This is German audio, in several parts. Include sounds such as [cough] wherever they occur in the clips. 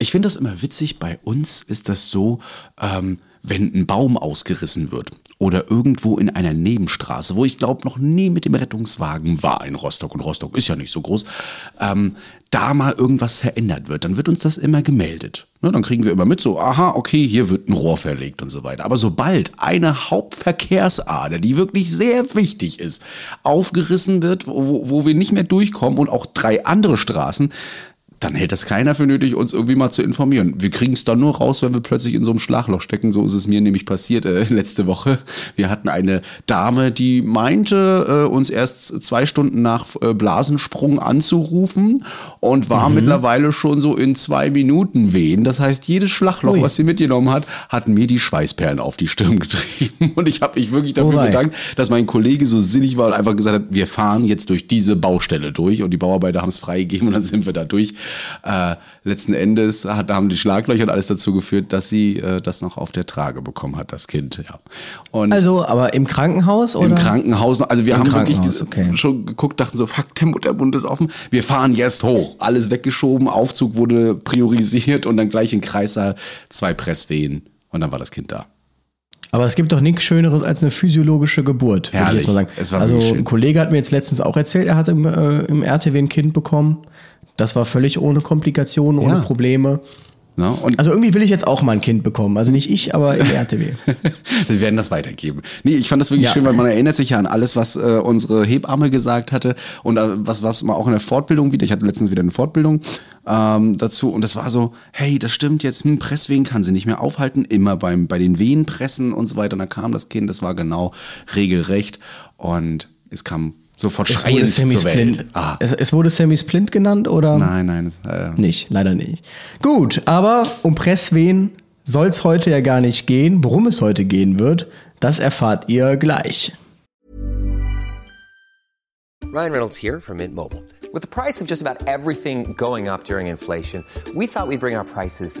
Ich finde das immer witzig. Bei uns ist das so, ähm, wenn ein Baum ausgerissen wird oder irgendwo in einer Nebenstraße, wo ich glaube noch nie mit dem Rettungswagen war in Rostock und Rostock ist ja nicht so groß, ähm, da mal irgendwas verändert wird, dann wird uns das immer gemeldet. Ne, dann kriegen wir immer mit so, aha, okay, hier wird ein Rohr verlegt und so weiter. Aber sobald eine Hauptverkehrsader, die wirklich sehr wichtig ist, aufgerissen wird, wo, wo wir nicht mehr durchkommen und auch drei andere Straßen, dann hält das keiner für nötig, uns irgendwie mal zu informieren. Wir kriegen es dann nur raus, wenn wir plötzlich in so einem Schlagloch stecken. So ist es mir nämlich passiert äh, [laughs] letzte Woche. Wir hatten eine Dame, die meinte, äh, uns erst zwei Stunden nach äh, Blasensprung anzurufen und war mhm. mittlerweile schon so in zwei Minuten wehen. Das heißt, jedes Schlagloch, Ui. was sie mitgenommen hat, hat mir die Schweißperlen auf die Stirn getrieben. [laughs] Und ich habe mich wirklich dafür oh bedankt, dass mein Kollege so sinnig war und einfach gesagt hat, wir fahren jetzt durch diese Baustelle durch. Und die Bauarbeiter haben es freigegeben und dann sind wir da durch. Äh, letzten Endes hat, haben die Schlaglöcher und alles dazu geführt, dass sie äh, das noch auf der Trage bekommen hat, das Kind. Ja. Und also, aber im Krankenhaus oder? Im Krankenhaus. Also wir Im haben wirklich okay. schon geguckt, dachten so, fuck, der Mutterbund ist offen. Wir fahren jetzt hoch. Alles weggeschoben, Aufzug wurde priorisiert und dann gleich in Kreissaal zwei Presswehen und dann war das Kind da. Aber es gibt doch nichts Schöneres als eine physiologische Geburt, würde ich jetzt mal sagen. also ein Kollege hat mir jetzt letztens auch erzählt, er hat im, äh, im RTW ein Kind bekommen. Das war völlig ohne Komplikationen, ohne ja. Probleme. Ja, also irgendwie will ich jetzt auch mal ein Kind bekommen. Also nicht ich, aber im RTW. [laughs] Wir werden das weitergeben. Nee, ich fand das wirklich ja. schön, weil man erinnert sich ja an alles, was äh, unsere Hebamme gesagt hatte und äh, was, was man auch in der Fortbildung wieder, ich hatte letztens wieder eine Fortbildung ähm, dazu und das war so, hey, das stimmt jetzt, hm, Presswehen kann sie nicht mehr aufhalten, immer beim, bei den Wehen pressen und so weiter. Und dann kam das Kind, das war genau regelrecht und es kam sofort schreiend zur Welt. Ah. Es, es, wurde Sammy Splint genannt, oder? Nein, nein. Äh. Nicht, leider nicht. Gut, aber um Presswehen soll es heute ja gar nicht gehen. Worum es heute gehen wird, das erfahrt ihr gleich. Ryan Reynolds hier von Mint Mobile. With the price of just about everything going up during inflation, we thought we'd bring our prices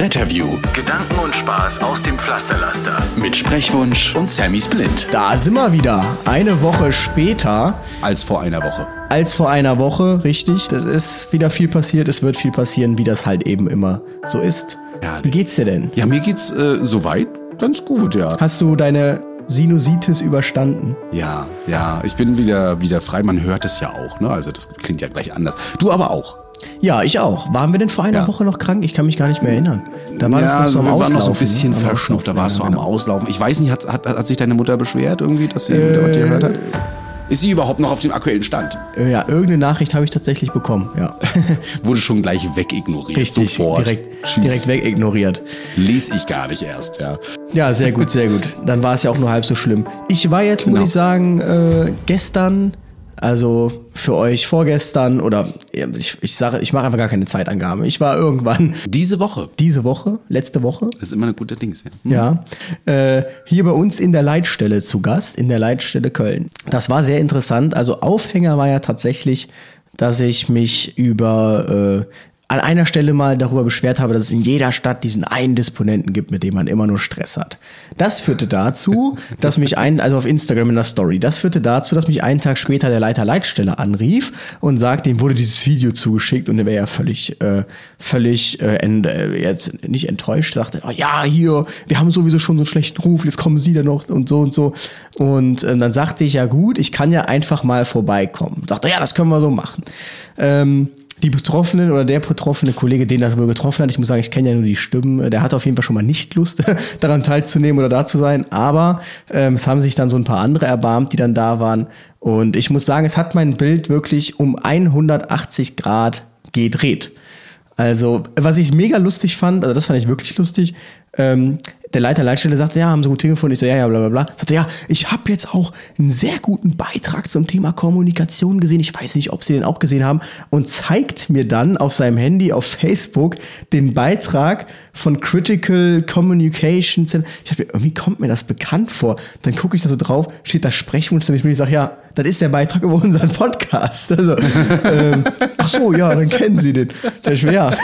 Retterview. Gedanken und Spaß aus dem Pflasterlaster. Mit Sprechwunsch und Sammy Splint. Da sind wir wieder. Eine Woche später. Als vor einer Woche. Als vor einer Woche, richtig. Das ist wieder viel passiert. Es wird viel passieren, wie das halt eben immer so ist. Ja, wie geht's dir denn? Ja, mir geht's äh, soweit ganz gut, ja. Hast du deine Sinusitis überstanden. Ja, ja, ich bin wieder, wieder frei. Man hört es ja auch, ne? Also das klingt ja gleich anders. Du aber auch. Ja, ich auch. Waren wir denn vor einer ja. Woche noch krank? Ich kann mich gar nicht mehr erinnern. Da war ja, das noch so am wir Auslaufen. waren noch so ein bisschen ne? verschnupft, da war es ja, so am genau. Auslaufen. Ich weiß nicht, hat, hat, hat sich deine Mutter beschwert irgendwie, dass sie äh, mit dir gehört hat? Ist sie überhaupt noch auf dem aktuellen Stand? Äh, ja, irgendeine Nachricht habe ich tatsächlich bekommen, ja. [laughs] Wurde schon gleich wegignoriert. Richtig, sofort. Direkt, direkt wegignoriert. Lies ich gar nicht erst, ja. Ja, sehr gut, sehr gut. [laughs] Dann war es ja auch nur halb so schlimm. Ich war jetzt, genau. muss ich sagen, äh, gestern also für euch vorgestern oder ich, ich sage, ich mache einfach gar keine Zeitangabe. Ich war irgendwann. Diese Woche. Diese Woche, letzte Woche. Das ist immer eine gute Dings, ja. Hm. Ja. Äh, hier bei uns in der Leitstelle zu Gast, in der Leitstelle Köln. Das war sehr interessant. Also Aufhänger war ja tatsächlich, dass ich mich über äh, an einer Stelle mal darüber beschwert habe, dass es in jeder Stadt diesen einen Disponenten gibt, mit dem man immer nur Stress hat. Das führte dazu, dass mich ein, also auf Instagram in der Story, das führte dazu, dass mich einen Tag später der Leiter Leitstelle anrief und sagte, ihm wurde dieses Video zugeschickt und er wäre ja völlig, äh, völlig äh, ent, äh, jetzt nicht enttäuscht, sagte, oh, ja, hier, wir haben sowieso schon so einen schlechten Ruf, jetzt kommen Sie da noch und so und so. Und äh, dann sagte ich, ja gut, ich kann ja einfach mal vorbeikommen. Sagte, ja, das können wir so machen. Ähm, die Betroffenen oder der betroffene Kollege, den das wohl getroffen hat, ich muss sagen, ich kenne ja nur die Stimmen, der hat auf jeden Fall schon mal nicht Lust, [laughs] daran teilzunehmen oder da zu sein, aber ähm, es haben sich dann so ein paar andere erbarmt, die dann da waren und ich muss sagen, es hat mein Bild wirklich um 180 Grad gedreht. Also, was ich mega lustig fand, also das fand ich wirklich lustig, ähm, der Leiter Leitstelle sagte, ja, haben sie gut hingefunden. Ich so, ja, ja, bla bla bla. Sagte, ja, ich habe jetzt auch einen sehr guten Beitrag zum Thema Kommunikation gesehen. Ich weiß nicht, ob Sie den auch gesehen haben. Und zeigt mir dann auf seinem Handy auf Facebook den Beitrag von Critical Communication Center. Ich dachte, irgendwie kommt mir das bekannt vor. Dann gucke ich da so drauf, steht da Sprechwunsch. Und ich sage, ja, das ist der Beitrag über unseren Podcast. Also, ähm, ach so, ja, dann kennen Sie den. Der ist, ja.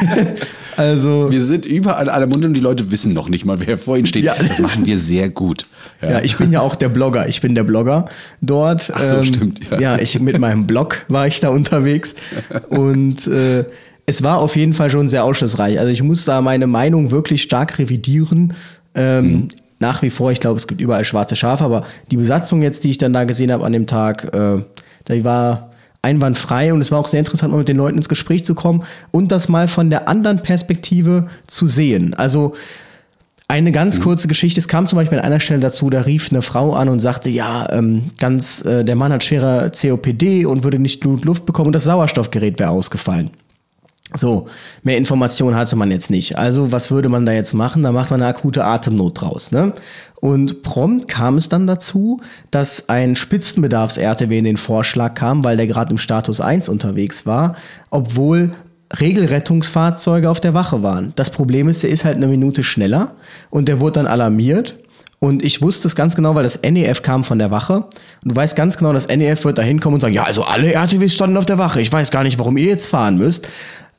Also, Wir sind überall in aller Munde und die Leute wissen noch nicht mal, wer vor ihnen steht. Ja. Das machen wir sehr gut. Ja. ich bin ja auch der Blogger. Ich bin der Blogger dort. Ach so, stimmt, ja. Ja. ich mit meinem Blog war ich da unterwegs und äh, es war auf jeden Fall schon sehr aufschlussreich. Also ich muss da meine Meinung wirklich stark revidieren. Ähm, Mhm. Nach wie vor, ich glaube, es gibt überall schwarze Schafe, aber die Besatzung jetzt, die ich dann da gesehen habe an dem Tag, äh, die war einwandfrei und es war auch sehr interessant, mal mit den Leuten ins Gespräch zu kommen und das mal von der anderen Perspektive zu sehen. Also eine ganz kurze Geschichte. Es kam zum Beispiel an einer Stelle dazu, da rief eine Frau an und sagte, ja, ähm, ganz, äh, der Mann hat schwerer COPD und würde nicht genug Luft bekommen und das Sauerstoffgerät wäre ausgefallen. So, mehr Informationen hatte man jetzt nicht. Also, was würde man da jetzt machen? Da macht man eine akute Atemnot draus. Ne? Und prompt kam es dann dazu, dass ein Spitzenbedarfs-RTW in den Vorschlag kam, weil der gerade im Status 1 unterwegs war, obwohl Regelrettungsfahrzeuge auf der Wache waren. Das Problem ist, der ist halt eine Minute schneller und der wurde dann alarmiert. Und ich wusste es ganz genau, weil das NEF kam von der Wache. Und du weißt ganz genau, das NEF wird da hinkommen und sagen, ja, also alle RTWs standen auf der Wache. Ich weiß gar nicht, warum ihr jetzt fahren müsst.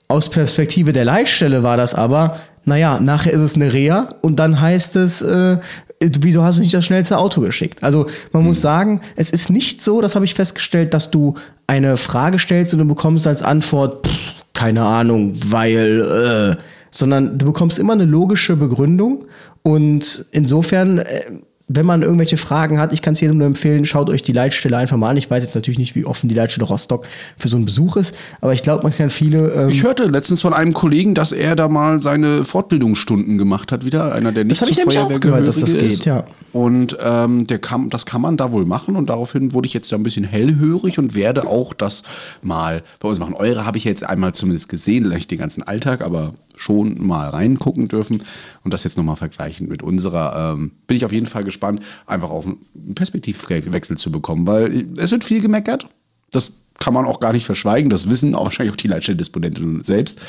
Aus Perspektive der Leitstelle war das aber, naja, nachher ist es eine Reha und dann heißt es, äh, wieso hast du nicht das schnellste Auto geschickt? Also man muss sagen, es ist nicht so, das habe ich festgestellt, dass du eine Frage stellst und du bekommst als Antwort, pff, keine Ahnung, weil, äh, sondern du bekommst immer eine logische Begründung und insofern, äh, wenn man irgendwelche Fragen hat, ich kann es jedem nur empfehlen, schaut euch die Leitstelle einfach mal an. Ich weiß jetzt natürlich nicht, wie offen die Leitstelle Rostock für so einen Besuch ist, aber ich glaube, man kann viele. Ähm, Ich hörte letztens von einem Kollegen, dass er da mal seine Fortbildungsstunden gemacht hat, wieder einer, der nicht hab ich zur nämlich auch Feuerwehr gehört, dass das geht, ist. ja. Und ähm, der kann, das kann man da wohl machen und daraufhin wurde ich jetzt ja ein bisschen hellhörig und werde auch das mal bei uns machen. Eure habe ich jetzt einmal zumindest gesehen, nicht den ganzen Alltag, aber schon mal reingucken dürfen und das jetzt nochmal vergleichen mit unserer. Ähm, bin ich auf jeden Fall gespannt, einfach auf einen Perspektivwechsel zu bekommen, weil es wird viel gemeckert. Das kann man auch gar nicht verschweigen. Das wissen auch wahrscheinlich auch die Leitstellendisponentinnen selbst.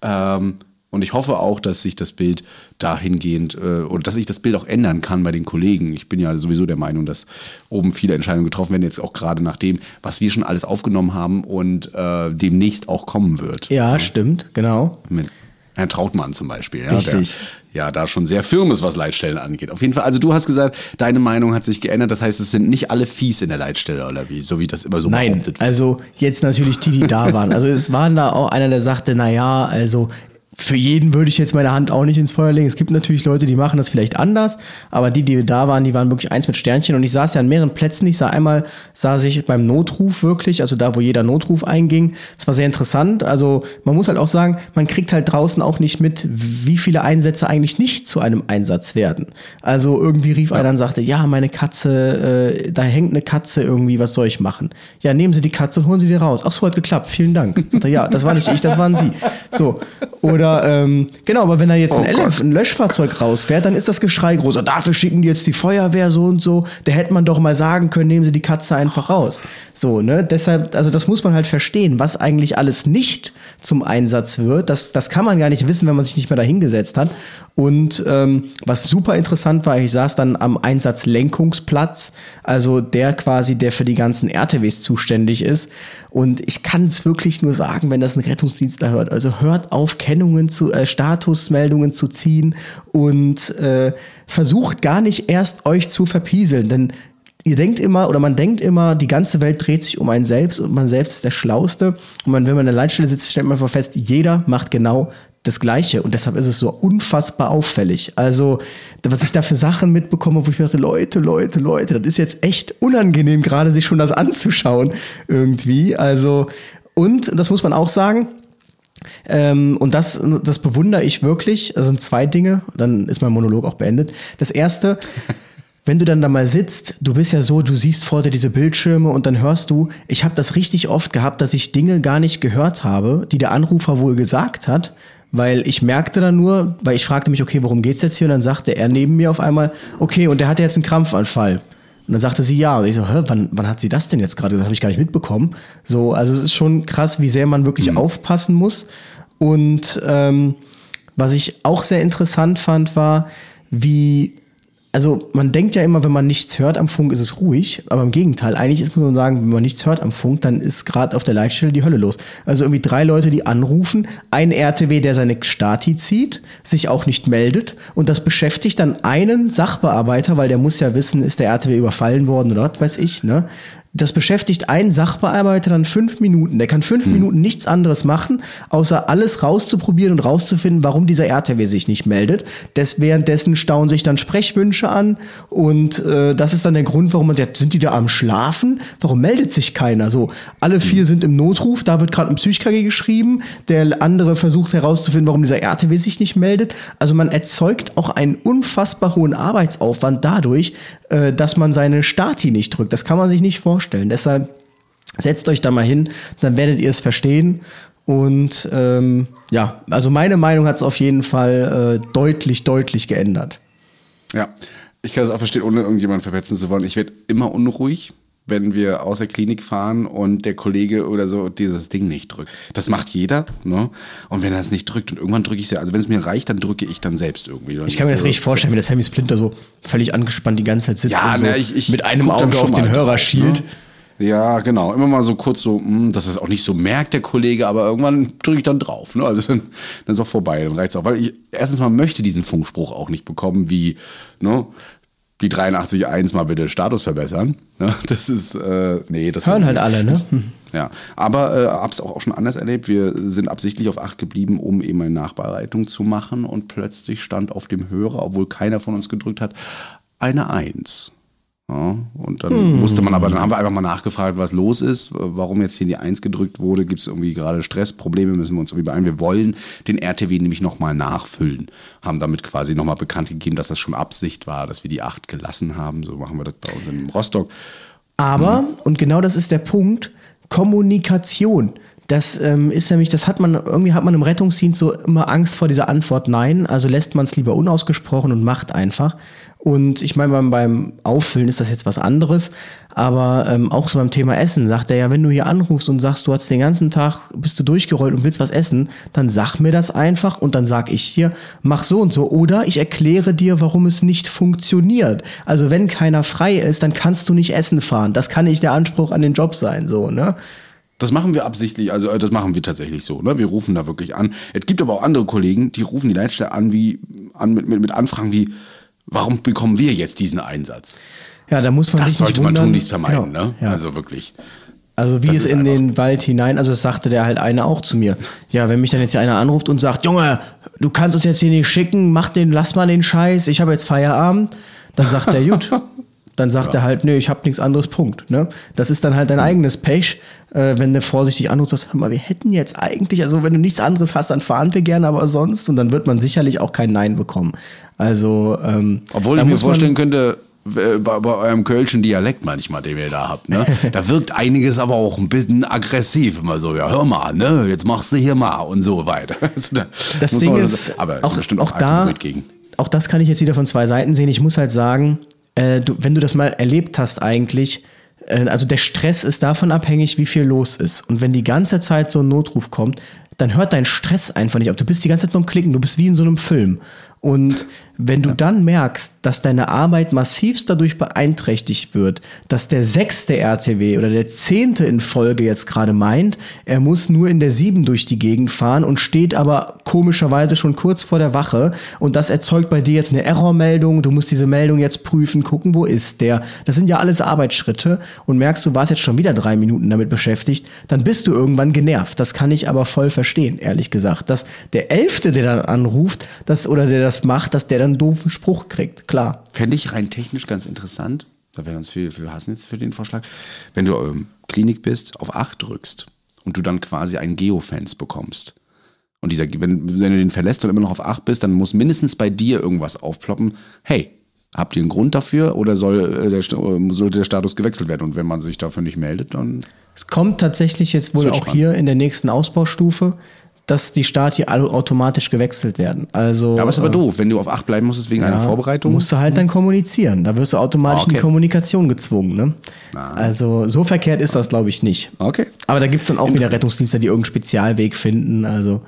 Ähm, und ich hoffe auch, dass sich das Bild dahingehend äh, oder dass sich das Bild auch ändern kann bei den Kollegen. Ich bin ja sowieso der Meinung, dass oben viele Entscheidungen getroffen werden, jetzt auch gerade nach dem, was wir schon alles aufgenommen haben und äh, demnächst auch kommen wird. ja, stimmt, genau. Mit Herrn Trautmann zum Beispiel, ja, der ja da schon sehr firm ist, was Leitstellen angeht. Auf jeden Fall, also du hast gesagt, deine Meinung hat sich geändert. Das heißt, es sind nicht alle fies in der Leitstelle oder wie, so wie das immer so Nein, behauptet wird. also jetzt natürlich die, die da waren. Also es waren da auch einer, der sagte, na ja, also für jeden würde ich jetzt meine Hand auch nicht ins Feuer legen. Es gibt natürlich Leute, die machen das vielleicht anders, aber die, die da waren, die waren wirklich eins mit Sternchen. Und ich saß ja an mehreren Plätzen. Ich sah einmal, saß ich beim Notruf wirklich, also da, wo jeder Notruf einging. Das war sehr interessant. Also man muss halt auch sagen, man kriegt halt draußen auch nicht mit, wie viele Einsätze eigentlich nicht zu einem Einsatz werden. Also irgendwie rief einer und sagte, ja, meine Katze, äh, da hängt eine Katze irgendwie, was soll ich machen? Ja, nehmen Sie die Katze und holen Sie die raus. Ach so, hat geklappt, vielen Dank. Sagt er, ja, das war nicht ich, das waren Sie. So. Oder, ähm, genau, aber wenn da jetzt ein, LF, ein Löschfahrzeug rausfährt, dann ist das Geschrei groß. Und dafür schicken die jetzt die Feuerwehr so und so. Da hätte man doch mal sagen können, nehmen Sie die Katze einfach raus. So, ne? Deshalb, also das muss man halt verstehen, was eigentlich alles nicht zum Einsatz wird. Das, das kann man gar nicht wissen, wenn man sich nicht mehr dahingesetzt hat. Und ähm, was super interessant war, ich saß dann am Einsatzlenkungsplatz, also der quasi, der für die ganzen RTWs zuständig ist. Und ich kann es wirklich nur sagen, wenn das ein Rettungsdienstler hört. Also hört auf, Kennungen zu, äh, Statusmeldungen zu ziehen und äh, versucht gar nicht erst euch zu verpieseln, denn ihr denkt immer oder man denkt immer, die ganze Welt dreht sich um einen selbst und man selbst ist der Schlauste. Und man, wenn man in der Leitstelle sitzt, stellt man einfach fest, jeder macht genau das Gleiche. Und deshalb ist es so unfassbar auffällig. Also, was ich da für Sachen mitbekomme, wo ich mir dachte, Leute, Leute, Leute, das ist jetzt echt unangenehm, gerade sich schon das anzuschauen irgendwie. Also, und das muss man auch sagen, ähm, und das, das bewundere ich wirklich. Das sind zwei Dinge, dann ist mein Monolog auch beendet. Das erste, [laughs] wenn du dann da mal sitzt, du bist ja so, du siehst vor dir diese Bildschirme und dann hörst du, ich habe das richtig oft gehabt, dass ich Dinge gar nicht gehört habe, die der Anrufer wohl gesagt hat, weil ich merkte dann nur, weil ich fragte mich, okay, worum geht's jetzt hier? Und dann sagte er neben mir auf einmal, okay, und der hatte jetzt einen Krampfanfall. Und dann sagte sie ja. Und ich so, hä, wann, wann hat sie das denn jetzt gerade? Das habe ich gar nicht mitbekommen. So, also es ist schon krass, wie sehr man wirklich aufpassen muss. Und ähm, was ich auch sehr interessant fand, war, wie also man denkt ja immer, wenn man nichts hört am Funk, ist es ruhig. Aber im Gegenteil, eigentlich ist muss man sagen, wenn man nichts hört am Funk, dann ist gerade auf der Leitstelle die Hölle los. Also irgendwie drei Leute, die anrufen, ein RTW, der seine Stati zieht, sich auch nicht meldet und das beschäftigt dann einen Sachbearbeiter, weil der muss ja wissen, ist der RTW überfallen worden oder was weiß ich, ne? Das beschäftigt einen Sachbearbeiter dann fünf Minuten. Der kann fünf Minuten nichts anderes machen, außer alles rauszuprobieren und rauszufinden, warum dieser RTW sich nicht meldet. Des, währenddessen stauen sich dann Sprechwünsche an und äh, das ist dann der Grund, warum man sagt, sind die da am Schlafen? Warum meldet sich keiner? So, alle vier sind im Notruf, da wird gerade ein Psych-KG geschrieben, der andere versucht herauszufinden, warum dieser RTW sich nicht meldet. Also man erzeugt auch einen unfassbar hohen Arbeitsaufwand dadurch, äh, dass man seine Stati nicht drückt. Das kann man sich nicht vorstellen. Deshalb setzt euch da mal hin, dann werdet ihr es verstehen. Und ähm, ja, also meine Meinung hat es auf jeden Fall äh, deutlich, deutlich geändert. Ja, ich kann das auch verstehen, ohne irgendjemanden verpetzen zu wollen. Ich werde immer unruhig, wenn wir aus der Klinik fahren und der Kollege oder so dieses Ding nicht drückt. Das macht jeder, ne? Und wenn er es nicht drückt und irgendwann drücke ich es ja, also wenn es mir reicht, dann drücke ich dann selbst irgendwie. Dann Ich kann mir das so- richtig vorstellen, wie der Sammy Splinter so völlig angespannt die ganze Zeit sitzt Ja, und so na, ich, ich mit einem Auge auf den Hörer drauf, schielt. Ne? Ja, genau. Immer mal so kurz so, mh, dass es auch nicht so merkt, der Kollege, aber irgendwann drücke ich dann drauf. Ne? Also dann, dann ist auch vorbei, dann reicht's auch. Weil ich erstens mal möchte diesen Funkspruch auch nicht bekommen, wie, ne? Die 83.1 mal bitte Status verbessern. Ne? Das ist, äh, nee, das Hören halt alle, ne? [laughs] Ja, aber äh, hab's auch, auch schon anders erlebt. Wir sind absichtlich auf Acht geblieben, um eben eine Nachbereitung zu machen und plötzlich stand auf dem Hörer, obwohl keiner von uns gedrückt hat, eine Eins. Ja, und dann musste man aber, dann haben wir einfach mal nachgefragt, was los ist, warum jetzt hier die Eins gedrückt wurde. Gibt es irgendwie gerade Stress, Probleme, müssen wir uns irgendwie beeilen. Wir wollen den RTW nämlich nochmal nachfüllen. Haben damit quasi nochmal bekannt gegeben, dass das schon Absicht war, dass wir die Acht gelassen haben. So machen wir das bei uns in Rostock. Aber, und genau das ist der Punkt, Kommunikation. Das ähm, ist nämlich, das hat man, irgendwie hat man im Rettungsdienst so immer Angst vor dieser Antwort Nein, also lässt man es lieber unausgesprochen und macht einfach. Und ich meine, beim, beim Auffüllen ist das jetzt was anderes, aber ähm, auch so beim Thema Essen sagt er ja, wenn du hier anrufst und sagst, du hast den ganzen Tag, bist du durchgerollt und willst was essen, dann sag mir das einfach und dann sag ich dir, mach so und so. Oder ich erkläre dir, warum es nicht funktioniert. Also wenn keiner frei ist, dann kannst du nicht Essen fahren. Das kann nicht der Anspruch an den Job sein, so, ne? Das machen wir absichtlich, also äh, das machen wir tatsächlich so. Ne? Wir rufen da wirklich an. Es gibt aber auch andere Kollegen, die rufen die Leitstelle an, wie, an mit, mit, mit Anfragen wie, warum bekommen wir jetzt diesen Einsatz? Ja, da muss man Das sich nicht sollte man wundern. tunlichst vermeiden, Genau, ne? Ja. Also wirklich. Also wie Das es in den Wald hinein, also das sagte der halt eine auch zu mir. Ja, wenn mich dann jetzt hier einer anruft und sagt, Junge, du kannst uns jetzt hier nicht schicken, mach den, lass mal den Scheiß, ich habe jetzt Feierabend, dann sagt er, gut. [laughs] Dann sagt er halt, nö, ich habe nichts anderes, Punkt. Ne? Das ist dann halt dein eigenes Pech, äh, wenn du vorsichtig anrufst, sagst, hör mal, wir hätten jetzt eigentlich, also wenn du nichts anderes hast, dann fahren wir gerne, aber sonst, und dann wird man sicherlich auch kein Nein bekommen. Also, ähm, Obwohl ich mir vorstellen könnte, äh, bei, bei eurem kölschen Dialekt manchmal, den ihr da habt, ne? [laughs] da wirkt einiges aber auch ein bisschen aggressiv. Immer so, ja, hör mal, ne? Jetzt machst du hier mal und so weiter. [laughs] Also da Das Ding ist, aber auch, bestimmt auch auch, da, gegen. auch das kann ich jetzt wieder von zwei Seiten sehen. Ich muss halt sagen, äh, du, wenn du das mal erlebt hast eigentlich, äh, also der Stress ist davon abhängig, wie viel los ist. Und wenn die ganze Zeit so ein Notruf kommt, dann hört dein Stress einfach nicht auf. Du bist die ganze Zeit nur am Klicken, du bist wie in so einem Film. Und wenn du dann merkst, dass deine Arbeit massivst dadurch beeinträchtigt wird, dass der sechste RTW oder der zehnte in Folge jetzt gerade meint, er muss nur in der sieben durch die Gegend fahren und steht aber komischerweise schon kurz vor der Wache und das erzeugt bei dir jetzt eine Errormeldung, du musst diese Meldung jetzt prüfen, gucken, wo ist der. Das sind ja alles Arbeitsschritte und merkst, du warst jetzt schon wieder drei Minuten damit beschäftigt, dann bist du irgendwann genervt. Das kann ich aber voll verstehen, ehrlich gesagt. Dass der Elfte, der dann anruft, das, oder der das macht, dass der dann einen doofen Spruch kriegt, klar. Fände ich rein technisch ganz interessant, da wäre uns viel für hassen jetzt für den Vorschlag, wenn du ähm, Klinik bist, auf 8 drückst und du dann quasi einen Geofans bekommst. Und dieser, wenn, wenn du den verlässt und immer noch auf 8 bist, dann muss mindestens bei dir irgendwas aufploppen. Hey, habt ihr einen Grund dafür oder soll äh, der, St- äh, sollte der Status gewechselt werden? Und wenn man sich dafür nicht meldet, dann Es kommt tatsächlich jetzt wohl wird auch spannend. hier in der nächsten Ausbaustufe, dass die Start hier alle automatisch gewechselt werden. Also, Ja, aber ist aber äh, doof, wenn du auf 8 bleiben musstest wegen einer Vorbereitung. Musst du halt dann kommunizieren. Da wirst du automatisch Ah, okay. in Kommunikation gezwungen. Ne? Also so verkehrt ist das, glaube ich, nicht. Okay. Aber da gibt es dann auch wieder Rettungsdienste, die irgendeinen Spezialweg finden. Also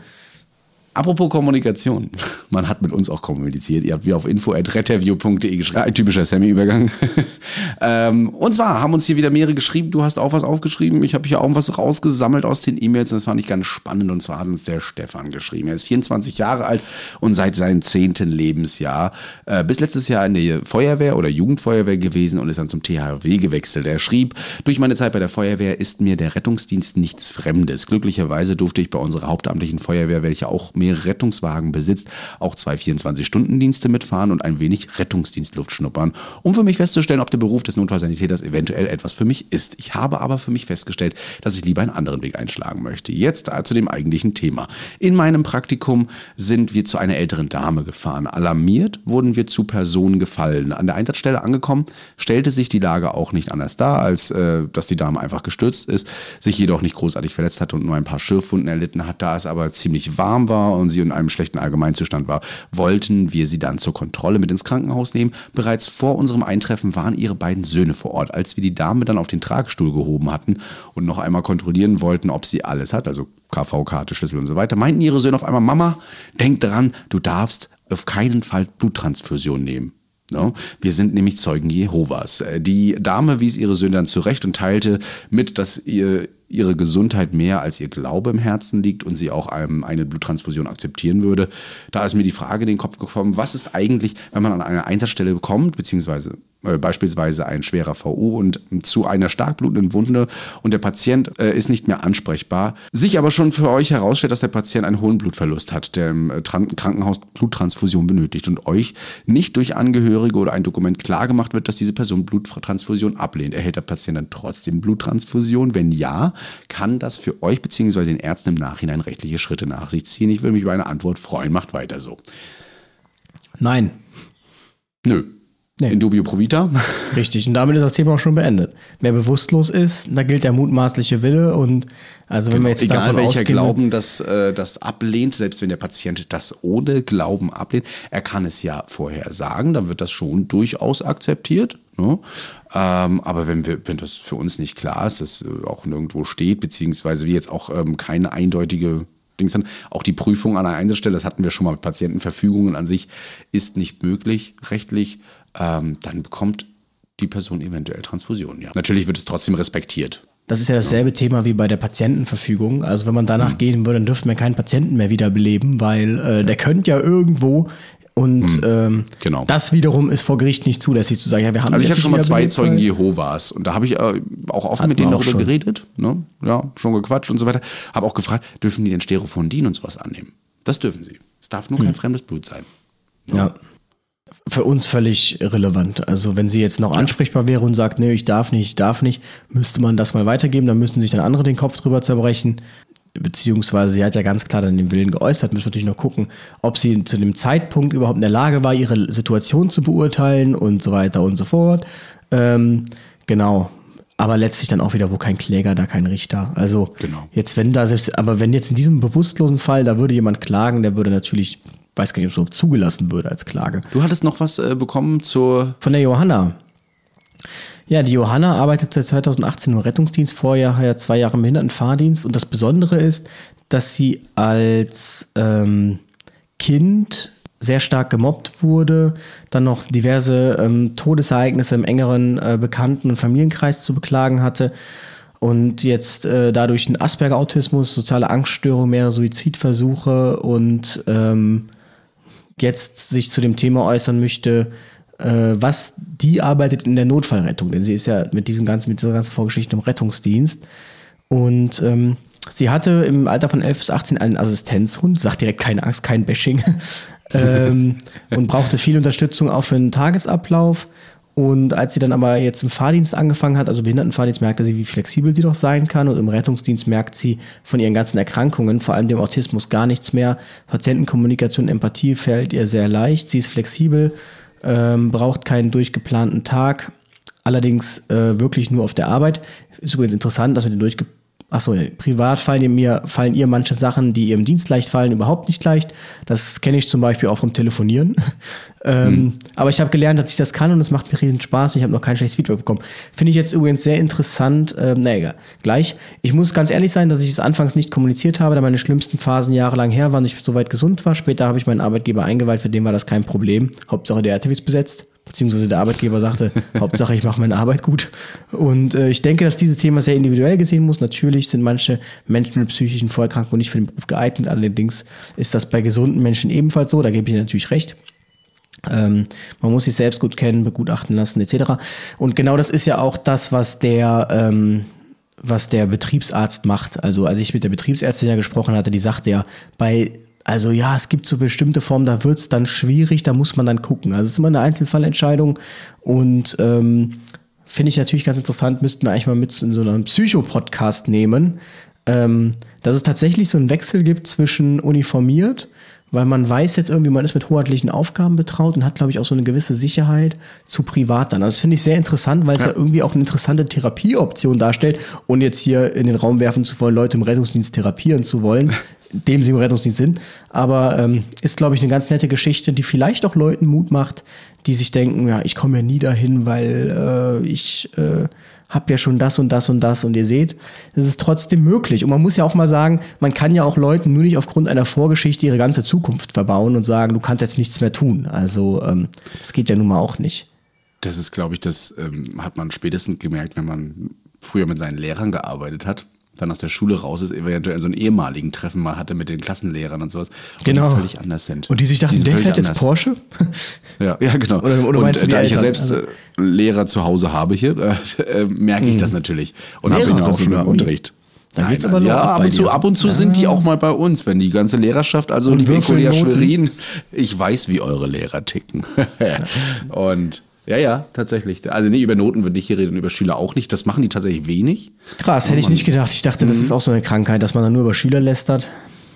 Apropos Kommunikation. [laughs] Man hat mit uns auch kommuniziert. Ihr habt wieder auf info.retterview.de geschrieben. Typischer Sammy-Übergang. [laughs] ähm, und zwar haben uns hier wieder mehrere geschrieben. Du hast auch was aufgeschrieben. Ich habe hier auch was rausgesammelt aus den E-Mails. Und das fand ich ganz spannend. Und zwar hat uns der Stefan geschrieben. Er ist 24 Jahre alt und seit seinem zehnten Lebensjahr äh, bis letztes Jahr in der Feuerwehr oder Jugendfeuerwehr gewesen und ist dann zum THW gewechselt. Er schrieb, durch meine Zeit bei der Feuerwehr ist mir der Rettungsdienst nichts Fremdes. Glücklicherweise durfte ich bei unserer hauptamtlichen Feuerwehr, welche auch mehrere Rettungswagen besitzt, auch zwei 24-Stunden-Dienste mitfahren und ein wenig Rettungsdienstluft schnuppern, um für mich festzustellen, ob der Beruf des Notfallsanitäters eventuell etwas für mich ist. Ich habe aber für mich festgestellt, dass ich lieber einen anderen Weg einschlagen möchte. Jetzt zu dem eigentlichen Thema. In meinem Praktikum sind wir zu einer älteren Dame gefahren. Alarmiert wurden wir zu Personen gefallen. An der Einsatzstelle angekommen, stellte sich die Lage auch nicht anders dar, als äh, dass die Dame einfach gestürzt ist, sich jedoch nicht großartig verletzt hat und nur ein paar Schürfwunden erlitten hat. Da es aber ziemlich warm war und sie in einem schlechten Allgemeinzustand war, wollten wir sie dann zur Kontrolle mit ins Krankenhaus nehmen. Bereits vor unserem Eintreffen waren ihre beiden Söhne vor Ort. Als wir die Dame dann auf den Tragestuhl gehoben hatten und noch einmal kontrollieren wollten, ob sie alles hat, also KV-Karte, Schlüssel und so weiter, meinten ihre Söhne auf einmal, Mama, denk dran, du darfst auf keinen Fall Bluttransfusion nehmen. No? Wir sind nämlich Zeugen Jehovas. Äh, Die Dame wies ihre Söhne dann zurecht und teilte mit, dass ihr ihre Gesundheit mehr als ihr Glaube im Herzen liegt und sie auch einem eine Bluttransfusion akzeptieren würde. Da ist mir die Frage in den Kopf gekommen, was ist eigentlich, wenn man an eine Einsatzstelle kommt, beziehungsweise äh, beispielsweise ein schwerer VU und zu einer stark blutenden Wunde und der Patient äh, ist nicht mehr ansprechbar, sich aber schon für euch herausstellt, dass der Patient einen hohen Blutverlust hat, der im äh, Krankenhaus Bluttransfusion benötigt und euch nicht durch Angehörige oder ein Dokument klargemacht wird, dass diese Person Bluttransfusion ablehnt. Erhält der Patient dann trotzdem Bluttransfusion? Wenn ja, kann das für euch bzw. den Ärzten im Nachhinein rechtliche Schritte nach sich ziehen? Ich würde mich über eine Antwort freuen. Macht weiter so. nein, Nö. Nee. In dubio pro vita. [laughs] richtig. Und damit ist das Thema auch schon beendet. Wer bewusstlos ist, da gilt der mutmaßliche Wille. Und also wenn wir jetzt Egal davon welcher ausgehen, Glauben das, äh, das ablehnt, selbst wenn der Patient das ohne Glauben ablehnt, er kann es ja vorher sagen, dann wird das schon durchaus akzeptiert. Ne? Ähm, aber wenn, wir, wenn das für uns nicht klar ist, dass äh, auch nirgendwo steht, beziehungsweise wir jetzt auch ähm, keine eindeutige Dings haben, auch die Prüfung an einer Einsatzstelle, das hatten wir schon mal mit Patientenverfügungen an sich, ist nicht möglich rechtlich, ähm, dann bekommt die Person eventuell Transfusion. Ja. Natürlich wird es trotzdem respektiert. Das ist ja dasselbe Thema wie bei der Patientenverfügung. Also wenn man danach Hm. gehen würde, dann dürften wir keinen Patienten mehr wiederbeleben, weil äh, der könnte ja irgendwo und ähm, genau. das wiederum ist vor Gericht nicht zulässig zu sagen, ja, wir haben Also ich habe schon mal zwei Zeugen Jehovas und da habe ich äh, auch offen mit denen darüber schon. geredet, ne? ja, schon gequatscht und so weiter. Habe auch gefragt, dürfen die denn Sterophondin und sowas annehmen? Das dürfen sie. Es darf nur kein Hm. fremdes Blut sein. Ja. Für uns völlig irrelevant. Also wenn sie jetzt noch ansprechbar wäre und sagt, nee, ich darf nicht, ich darf nicht, müsste man das mal weitergeben, dann müssten sich dann andere den Kopf drüber zerbrechen. Beziehungsweise sie hat ja ganz klar dann den Willen geäußert, müssen wir natürlich noch gucken, ob sie zu dem Zeitpunkt überhaupt in der Lage war, ihre Situation zu beurteilen und so weiter und so fort. Ähm, genau. Aber letztlich dann auch wieder, wo kein Kläger, da kein Richter. Also Genau. jetzt, wenn da selbst, aber wenn jetzt in diesem bewusstlosen Fall, da würde jemand klagen, der würde natürlich, weiß gar nicht, ob es überhaupt zugelassen würde als Klage. Du hattest noch was äh, bekommen zur. Von der Johanna. Ja, die Johanna arbeitet seit 2018 im Rettungsdienst, vorher zwei Jahre im Behindertenfahrdienst. Und das Besondere ist, dass sie als ähm, Kind sehr stark gemobbt wurde, dann noch diverse ähm, Todesereignisse im engeren äh, Bekannten- und Familienkreis zu beklagen hatte und jetzt äh, dadurch einen Asperger-Autismus, soziale Angststörung, mehrere Suizidversuche und ähm, jetzt sich zu dem Thema äußern möchte, was die arbeitet in der Notfallrettung, denn sie ist ja mit diesem ganzen, mit dieser ganzen Vorgeschichte im Rettungsdienst und ähm, sie hatte im Alter von 11 bis 18 einen Assistenzhund, sagt direkt keine Angst, kein Bashing [laughs] ähm, [laughs] und brauchte viel Unterstützung auch für den Tagesablauf und als sie dann aber jetzt im Fahrdienst angefangen hat, also Behindertenfahrdienst, merkte sie, wie flexibel sie doch sein kann. Und im Rettungsdienst merkt sie von ihren ganzen Erkrankungen, vor allem dem Autismus, gar nichts mehr. Patientenkommunikation, Empathie fällt ihr sehr leicht. Sie ist flexibel, ähm, braucht keinen durchgeplanten Tag, allerdings äh, wirklich nur auf der Arbeit. Ist übrigens interessant, dass mit dem durchge Achso, privat fallen mir fallen ihr manche Sachen, die ihrem Dienst leicht fallen, überhaupt nicht leicht. Das kenne ich zum Beispiel auch vom Telefonieren. [laughs] ähm, hm. Aber ich habe gelernt, dass ich das kann und es macht mir riesen Spaß und ich habe noch kein schlechtes Feedback bekommen. Finde ich jetzt übrigens sehr interessant. Ähm, na egal, gleich. Ich muss ganz ehrlich sein, dass ich es anfangs nicht kommuniziert habe, da meine schlimmsten Phasen jahrelang her waren und ich soweit gesund war. Später habe ich meinen Arbeitgeber eingeweiht, für den war das kein Problem. Hauptsache der RTW ist besetzt beziehungsweise der Arbeitgeber sagte, [laughs] Hauptsache ich mache meine Arbeit gut. Und äh, ich denke, dass dieses Thema sehr individuell gesehen muss. Natürlich sind manche Menschen mit psychischen Vorerkrankungen nicht für den Beruf geeignet. Allerdings ist das bei gesunden Menschen ebenfalls so. Da gebe ich natürlich recht. Ähm, man muss sich selbst gut kennen, begutachten lassen etc. Und genau das ist ja auch das, was der ähm, was der Betriebsarzt macht. Also als ich mit der Betriebsärztin ja gesprochen hatte, die sagte ja, bei also ja, es gibt so bestimmte Formen, da wird es dann schwierig, da muss man dann gucken. Also es ist immer eine Einzelfallentscheidung und ähm, finde ich natürlich ganz interessant, müssten wir eigentlich mal mit in so einem Psycho-Podcast nehmen, ähm, dass es tatsächlich so einen Wechsel gibt zwischen uniformiert, weil man weiß jetzt irgendwie, man ist mit hoheitlichen Aufgaben betraut und hat, glaube ich, auch so eine gewisse Sicherheit zu privat dann. Also das finde ich sehr interessant, weil es ja. ja irgendwie auch eine interessante Therapieoption darstellt und jetzt hier in den Raum werfen zu wollen, Leute im Rettungsdienst therapieren zu wollen dem sie im Rettungsdienst sind. Aber ähm, ist, glaube ich, eine ganz nette Geschichte, die vielleicht auch Leuten Mut macht, die sich denken, ja, ich komme ja nie dahin, weil äh, ich äh, habe ja schon das und das und das und ihr seht, es ist trotzdem möglich. Und man muss ja auch mal sagen, man kann ja auch Leuten nur nicht aufgrund einer Vorgeschichte ihre ganze Zukunft verbauen und sagen, du kannst jetzt nichts mehr tun. Also ähm, das geht ja nun mal auch nicht. Das ist, glaube ich, das ähm, hat man spätestens gemerkt, wenn man früher mit seinen Lehrern gearbeitet hat dann aus der Schule raus ist, eventuell so einen ehemaligen Treffen mal hatte mit den Klassenlehrern und sowas. Genau. Die völlig anders sind. Und die sich dachten, die der fährt jetzt Porsche? Ja, ja genau. Oder, oder und äh, da ich ja selbst also, Lehrer zu Hause habe hier, äh, äh, merke ich mhm. das natürlich. Und habe ihn auch schon im Unterricht. Da geht's aber ja, ab und, zu, ab und zu ja. sind die auch mal bei uns, wenn die ganze Lehrerschaft, also liebe Kollega Schwerin, [laughs] ich weiß, wie eure Lehrer ticken. [laughs] und ja, ja, tatsächlich. Also nee, über Noten würde ich hier reden, über Schüler auch nicht. Das machen die tatsächlich wenig. Krass, hätte ich nicht gedacht. Ich dachte, das mhm. ist auch so eine Krankheit, dass man dann nur über Schüler lästert.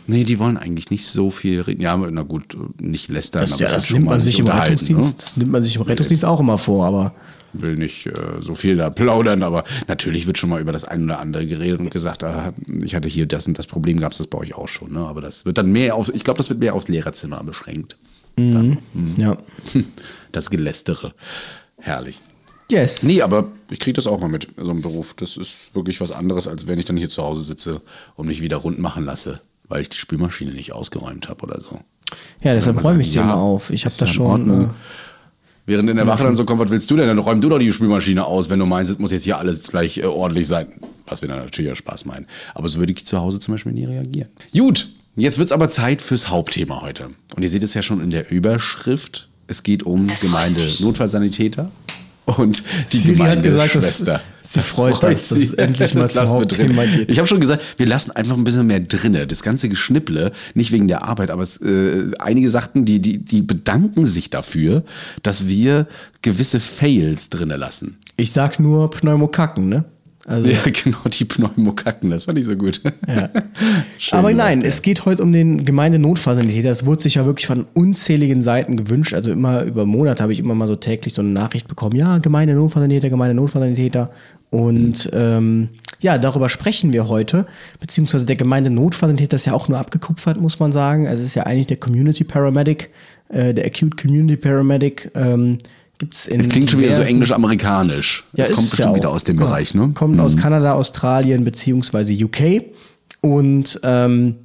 Nee, die wollen eigentlich nicht so viel reden. Ja, na gut, nicht lästern. Das, aber ja, das nimmt man sich im Rettungsdienst, ne? das nimmt man sich im Rettungsdienst auch immer vor, aber. Will nicht äh, so viel da plaudern, aber natürlich wird schon mal über das eine oder andere geredet und gesagt, ah, ich hatte hier das und das Problem, gab es das bei euch auch schon. Ne? Aber das wird dann mehr auf, ich glaube, das wird mehr aufs Lehrerzimmer beschränkt. Mhm. Dann, mhm. Ja. [laughs] Das Gelästere. Herrlich. Yes. Nee, aber ich kriege das auch mal mit, so einem Beruf. Das ist wirklich was anderes, als wenn ich dann hier zu Hause sitze und mich wieder rund machen lasse, weil ich die Spülmaschine nicht ausgeräumt habe oder so. Ja, deshalb räume ich sie ja, immer auf. Ich habe das schon. Äh, Während in der Wache dann so kommt, was willst du denn? Dann räum du doch die Spülmaschine aus, wenn du meinst, es muss jetzt hier alles gleich äh, ordentlich sein. Was wir dann natürlich auch Spaß meinen. Aber so würde ich zu Hause zum Beispiel nie reagieren. Gut, jetzt wird es aber Zeit fürs Hauptthema heute. Und ihr seht es ja schon in der Überschrift. Es geht um Gemeinde Notfallsanitäter und die Siri Gemeindeschwester. Sie freut, freut dass sie. es endlich mal zum Hauptthema geht. Ich habe schon gesagt, wir lassen einfach ein bisschen mehr drinne. Das ganze Geschnipple, nicht wegen der Arbeit, aber es, äh, einige sagten, die, die, die bedanken sich dafür, dass wir gewisse Fails drinne lassen. Ich sag nur Pneumokacken, ne? Also, ja, [laughs] genau, die Pneumokacken, das fand ich so gut. Ja. [laughs] Aber nein, es geht heute um den Gemeindenotfallsanitäter. Das wurde sich ja wirklich von unzähligen Seiten gewünscht. Also immer über Monate habe ich immer mal so täglich so eine Nachricht bekommen. Ja, Gemeindenotfallsanitäter, Gemeindenotfallsanitäter. Und mhm. ähm, ja, darüber sprechen wir heute. Beziehungsweise der Gemeindenotfallsanitäter ist ja auch nur abgekupfert, muss man sagen. Also es ist ja eigentlich der Community Paramedic, äh, der Acute Community Paramedic. Ähm, Gibt's in es klingt schon wieder so englisch-amerikanisch. Ja, es kommt bestimmt ja wieder aus dem genau. Bereich, ne? Kommt mhm. aus Kanada, Australien beziehungsweise UK. Und ähm,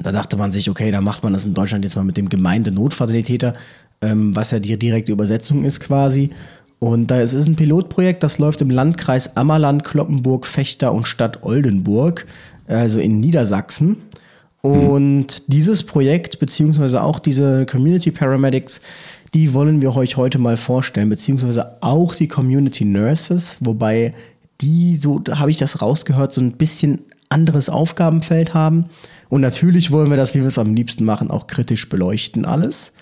da dachte man sich, okay, da macht man das in Deutschland jetzt mal mit dem Gemeindenotfazilitäter, ähm, was ja die direkte Übersetzung ist quasi. Und da ist es ein Pilotprojekt, das läuft im Landkreis Ammerland, Kloppenburg, Fechter und Stadt Oldenburg, also in Niedersachsen. Und mhm. dieses Projekt, beziehungsweise auch diese Community Paramedics, die wollen wir euch heute mal vorstellen, beziehungsweise auch die Community Nurses, wobei die, so habe ich das rausgehört, so ein bisschen anderes Aufgabenfeld haben. Und natürlich wollen wir das, wie wir es am liebsten machen, auch kritisch beleuchten alles.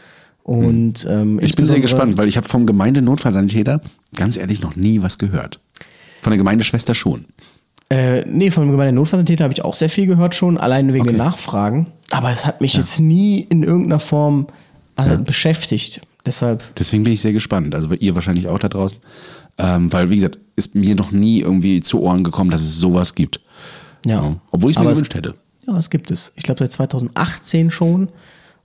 Und ähm, ich bin sehr gespannt, weil ich habe vom Gemeindenotfallsanitäter ganz ehrlich noch nie was gehört. Von der Gemeindeschwester schon. Äh, nee, vom Gemeindenotfallsanitäter habe ich auch sehr viel gehört schon, allein wegen okay. den Nachfragen. Aber es hat mich ja. jetzt nie in irgendeiner Form äh, ja. beschäftigt. Deshalb. Deswegen bin ich sehr gespannt. Also ihr wahrscheinlich auch da draußen. Ähm, weil, wie gesagt, ist mir noch nie irgendwie zu Ohren gekommen, dass es sowas gibt. Ja. Obwohl ich es mir gewünscht hätte. Ja, es gibt es. Ich glaube seit 2018 schon.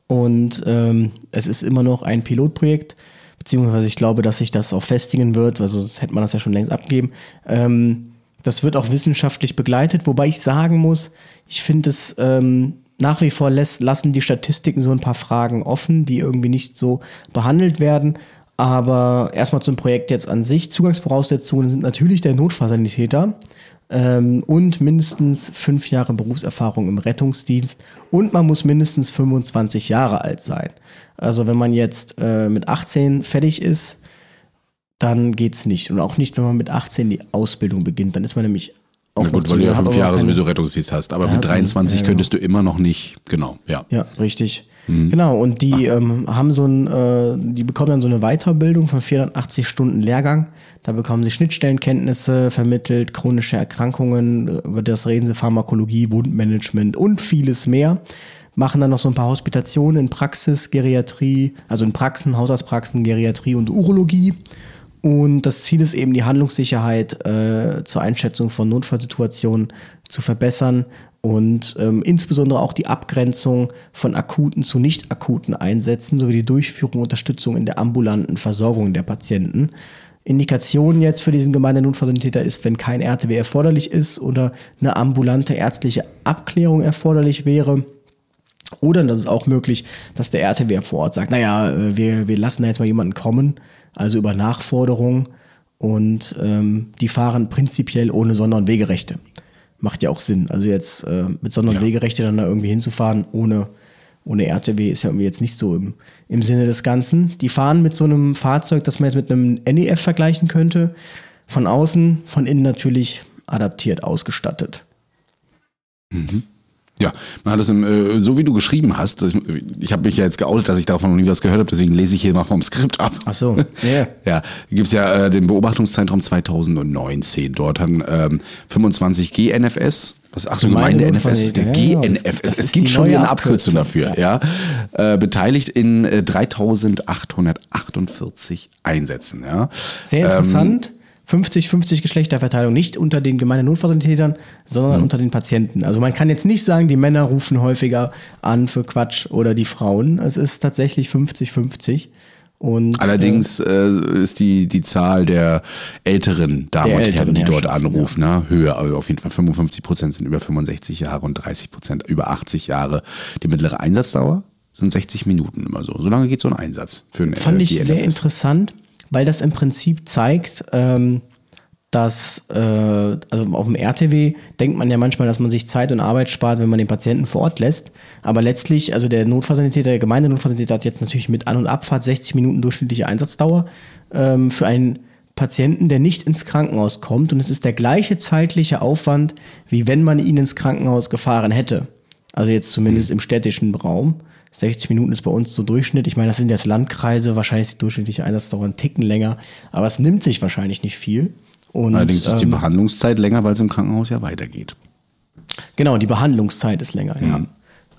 Und ähm, es ist immer noch ein Pilotprojekt, beziehungsweise ich glaube, dass sich das auch festigen wird, also sonst hätte man das ja schon längst abgegeben. Ähm, das wird auch wissenschaftlich begleitet, wobei ich sagen muss, ich finde es ähm, nach wie vor lässt, lassen die Statistiken so ein paar Fragen offen, die irgendwie nicht so behandelt werden. Aber erstmal zum Projekt jetzt an sich. Zugangsvoraussetzungen sind natürlich der Notfallsanitäter ähm, und mindestens fünf Jahre Berufserfahrung im Rettungsdienst und man muss mindestens 25 Jahre alt sein. Also wenn man jetzt äh, mit 18 fertig ist, dann geht's nicht. Und auch nicht, wenn man mit 18 die Ausbildung beginnt. Dann ist man nämlich auch Na gut, weil du ja fünf Jahre sowieso Rettungsdienst hast. Aber Ja, mit 23 ja, genau. könntest du immer noch nicht, genau, ja. Ja, richtig. Genau, und die ähm, haben so ein, äh, die bekommen dann so eine Weiterbildung von 480 Stunden Lehrgang. Da bekommen sie Schnittstellenkenntnisse vermittelt, chronische Erkrankungen, äh, über das reden sie Pharmakologie, Wundmanagement und vieles mehr. Machen dann noch so ein paar Hospitationen in Praxis, Geriatrie, also in Praxen, Hausarztpraxen, Geriatrie und Urologie. Und das Ziel ist eben, die Handlungssicherheit äh, zur Einschätzung von Notfallsituationen zu verbessern und ähm, insbesondere auch die Abgrenzung von akuten zu nicht akuten Einsätzen sowie die Durchführung und Unterstützung in der ambulanten Versorgung der Patienten. Indikation jetzt für diesen gemeinen Notfallsanitäter ist, wenn kein RTW erforderlich ist oder eine ambulante ärztliche Abklärung erforderlich wäre. Oder das ist auch möglich, dass der RTW vor Ort sagt, naja, äh, wir, wir lassen da jetzt mal jemanden kommen, also über Nachforderung und ähm, die fahren prinzipiell ohne Sonder- und Wegerechte. Macht ja auch Sinn. Also jetzt äh, mit Sonder- und Wegerechte dann da irgendwie hinzufahren ohne, ohne RTW ist ja irgendwie jetzt nicht so im, im Sinne des Ganzen. Die fahren mit so einem Fahrzeug, das man jetzt mit einem NEF vergleichen könnte. Von außen, von innen natürlich adaptiert ausgestattet. Ja, man hat es im, äh, so wie du geschrieben hast, ich, ich habe mich ja jetzt geoutet, dass ich davon noch nie was gehört habe, deswegen lese ich hier mal vom Skript ab. Ach so, ja. Ja, [laughs] gibt's ja äh, den Beobachtungszeitraum 2019. Dort haben ähm, 25 GNFS, was ach so Gemeinde Gemeinde NFS, ja, GNFS, es gibt schon eine Abkürzung Abkürzung, dafür, ja, äh, beteiligt in äh, 3848 Einsätzen, ja. Sehr interessant. 50-50 Geschlechterverteilung, nicht unter den gemeinen Notfallsanitätern, sondern unter den Patienten. Also man kann jetzt nicht sagen, die Männer rufen häufiger an für Quatsch oder die Frauen. Es ist tatsächlich 50-50. Und Allerdings äh, ist die, die Zahl der älteren Damen Der und Herren, die dort anrufen, ne, höher. Also auf jeden Fall 55 Prozent sind über 65 Jahre und 30 Prozent über 80 Jahre. Die mittlere Einsatzdauer sind 60 Minuten immer so. So lange geht so ein Einsatz für einen Fand äh, ich sehr interessant, weil das im Prinzip zeigt, ähm, dass äh, also auf dem RTW denkt man ja manchmal, dass man sich Zeit und Arbeit spart, wenn man den Patienten vor Ort lässt. Aber letztlich, also der Notfallsanitäter, der Gemeindenotfallsanitäter hat jetzt natürlich mit An- und Abfahrt 60 Minuten durchschnittliche Einsatzdauer ähm, für einen Patienten, der nicht ins Krankenhaus kommt. Und es ist der gleiche zeitliche Aufwand, wie wenn man ihn ins Krankenhaus gefahren hätte. Also jetzt zumindest im städtischen Raum. 60 Minuten ist bei uns so Durchschnitt. Ich meine, das sind jetzt Landkreise, wahrscheinlich ist die durchschnittliche Einsatzdauer einen Ticken länger, aber es nimmt sich wahrscheinlich nicht viel. Und, Allerdings ist die ähm, Behandlungszeit länger, weil es im Krankenhaus ja weitergeht. Genau, die Behandlungszeit ist länger, ja.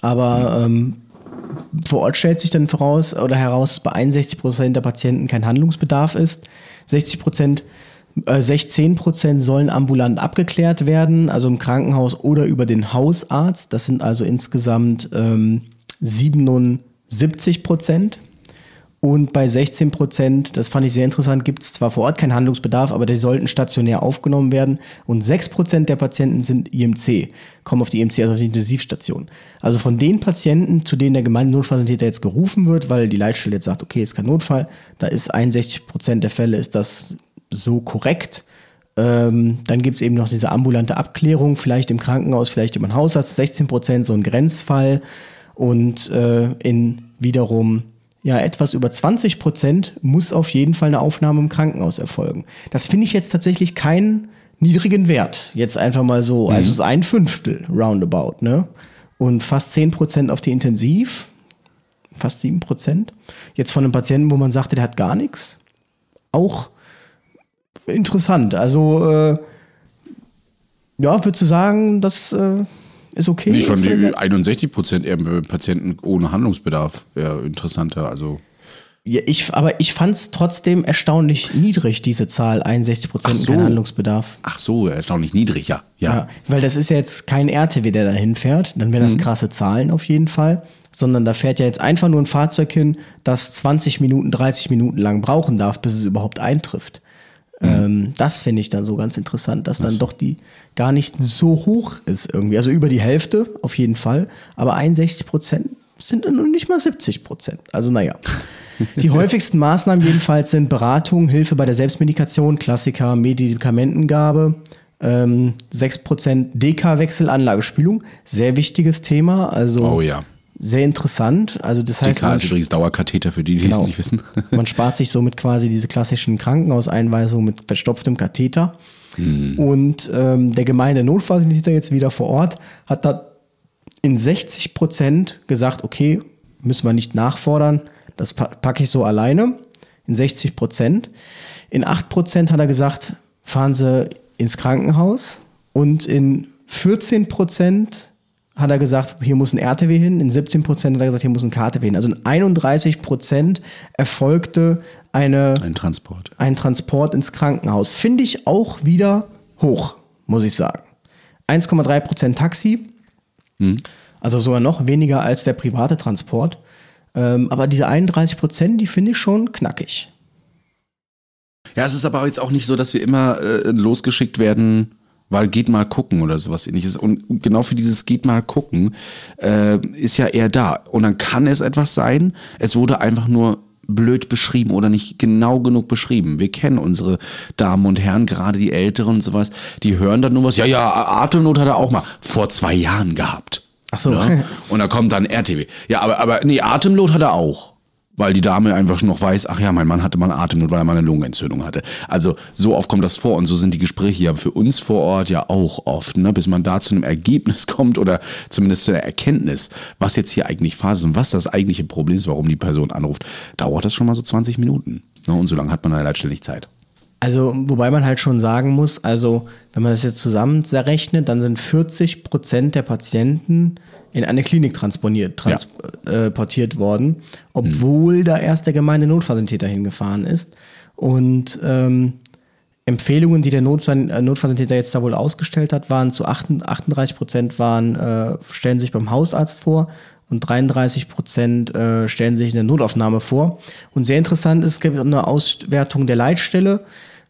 Aber ähm, vor Ort stellt sich dann voraus oder heraus, dass bei 61 Prozent der Patienten kein Handlungsbedarf ist. 60 Prozent, äh, 16 Prozent sollen ambulant abgeklärt werden, also im Krankenhaus oder über den Hausarzt. Das sind also insgesamt ähm, 77 Prozent. Und bei 16 Prozent, das fand ich sehr interessant, gibt es zwar vor Ort keinen Handlungsbedarf, aber die sollten stationär aufgenommen werden. Und 6 Prozent der Patienten sind IMC, kommen auf die IMC, also auf die Intensivstation. Also von den Patienten, zu denen der gemeine Notfallsanitäter jetzt gerufen wird, weil die Leitstelle jetzt sagt, okay, ist kein Notfall, da ist 61 Prozent der Fälle, ist das so korrekt. Ähm, dann gibt es eben noch diese ambulante Abklärung, vielleicht im Krankenhaus, vielleicht über den Hausarzt, 16 Prozent, so ein Grenzfall. Und äh, in wiederum ja, etwas über 20 Prozent muss auf jeden Fall eine Aufnahme im Krankenhaus erfolgen. Das finde ich jetzt tatsächlich keinen niedrigen Wert. Jetzt einfach mal so. Also es ist ein Fünftel roundabout, ne? Und fast 10 Prozent auf die Intensiv. Fast 7 Prozent. Jetzt von einem Patienten, wo man sagte, der hat gar nichts. Auch interessant. Also, äh, ja, würdest du sagen, das äh, ist okay? Die von die 61 Prozent Patienten ohne Handlungsbedarf wäre interessanter. Also Ja, ich, aber ich fand es trotzdem erstaunlich niedrig, diese Zahl, 61 Prozent so. kein Handlungsbedarf. Ach so, erstaunlich niedrig, ja. Ja. Ja, weil das ist ja jetzt kein RTW, der da hinfährt, dann wären das krasse Zahlen auf jeden Fall, sondern da fährt ja jetzt einfach nur ein Fahrzeug hin, das 20 Minuten, 30 Minuten lang brauchen darf, bis es überhaupt eintrifft. Ähm, das finde ich dann so ganz interessant, dass dann doch die gar nicht so hoch ist irgendwie. Also über die Hälfte auf jeden Fall, aber 61 Prozent sind dann noch nicht mal 70 Prozent. Also naja. Die [laughs] häufigsten Maßnahmen jedenfalls sind Beratung, Hilfe bei der Selbstmedikation, Klassiker, Medikamentengabe, ähm, 6% DK-Wechsel, Anlagespülung. Sehr wichtiges Thema, also Oh ja. Sehr interessant. Also das heißt, DK man, ist übrigens Dauerkatheter für die, die Genau. es nicht wissen. [laughs] man spart sich somit quasi diese klassischen Krankenhauseinweisungen mit verstopftem Katheter. Und ähm, der gemeine Notfallsanitäter jetzt wieder vor Ort hat da in 60 Prozent gesagt, okay, müssen wir nicht nachfordern, das pa- packe ich so alleine. In 60 Prozent. In 8 Prozent hat er gesagt, fahren Sie ins Krankenhaus. Und in 14 Prozent hat er gesagt, hier muss ein RTW hin. In 17 Prozent hat er gesagt, hier muss ein KTW hin. Also in 31 Prozent erfolgte eine Ein Transport. ein Transport ins Krankenhaus. Finde ich auch wieder hoch, muss ich sagen. 1,3 Prozent Taxi, also sogar noch weniger als der private Transport. Ähm, aber diese 31 Prozent, die finde ich schon knackig. Ja, es ist aber jetzt auch nicht so, dass wir immer äh, losgeschickt werden, weil geht mal gucken oder sowas ähnliches. Und genau für dieses geht mal gucken äh, ist ja eher da. Und dann kann es etwas sein, es wurde einfach nur blöd beschrieben oder nicht genau genug beschrieben. Wir kennen unsere Damen und Herren, gerade die Älteren und sowas, die hören dann nur was, ja, ja, Atemnot hat er auch mal vor zwei Jahren gehabt. Ach so. Ne? Und da kommt dann RTW. Ja, aber, aber nee, Atemnot hat er auch. Weil die Dame einfach noch weiß, ach ja, mein Mann hatte mal Atemnot, weil er mal eine Lungenentzündung hatte. Also so oft kommt das vor und so sind die Gespräche ja für uns vor Ort ja auch oft, ne? bis man da zu einem Ergebnis [laughs] kommt oder zumindest zu der Erkenntnis, was jetzt hier eigentlich Phase ist und was das eigentliche Problem ist, warum die Person anruft, dauert das schon mal so 20 Minuten. Ne? Und so lange hat man dann letztendlich Zeit. Also, wobei man halt schon sagen muss, also, wenn man das jetzt zusammen rechnet, dann sind 40 Prozent der Patienten in eine Klinik transponiert, transportiert worden, obwohl da erst der gemeine Notfallsanitäter hingefahren ist. Und ähm, Empfehlungen, die der äh, Notfallsanitäter jetzt da wohl ausgestellt hat, waren zu 38 Prozent waren, äh, stellen sich beim Hausarzt vor und 33 Prozent äh, stellen sich in der Notaufnahme vor. Und sehr interessant ist, es gibt eine Auswertung der Leitstelle.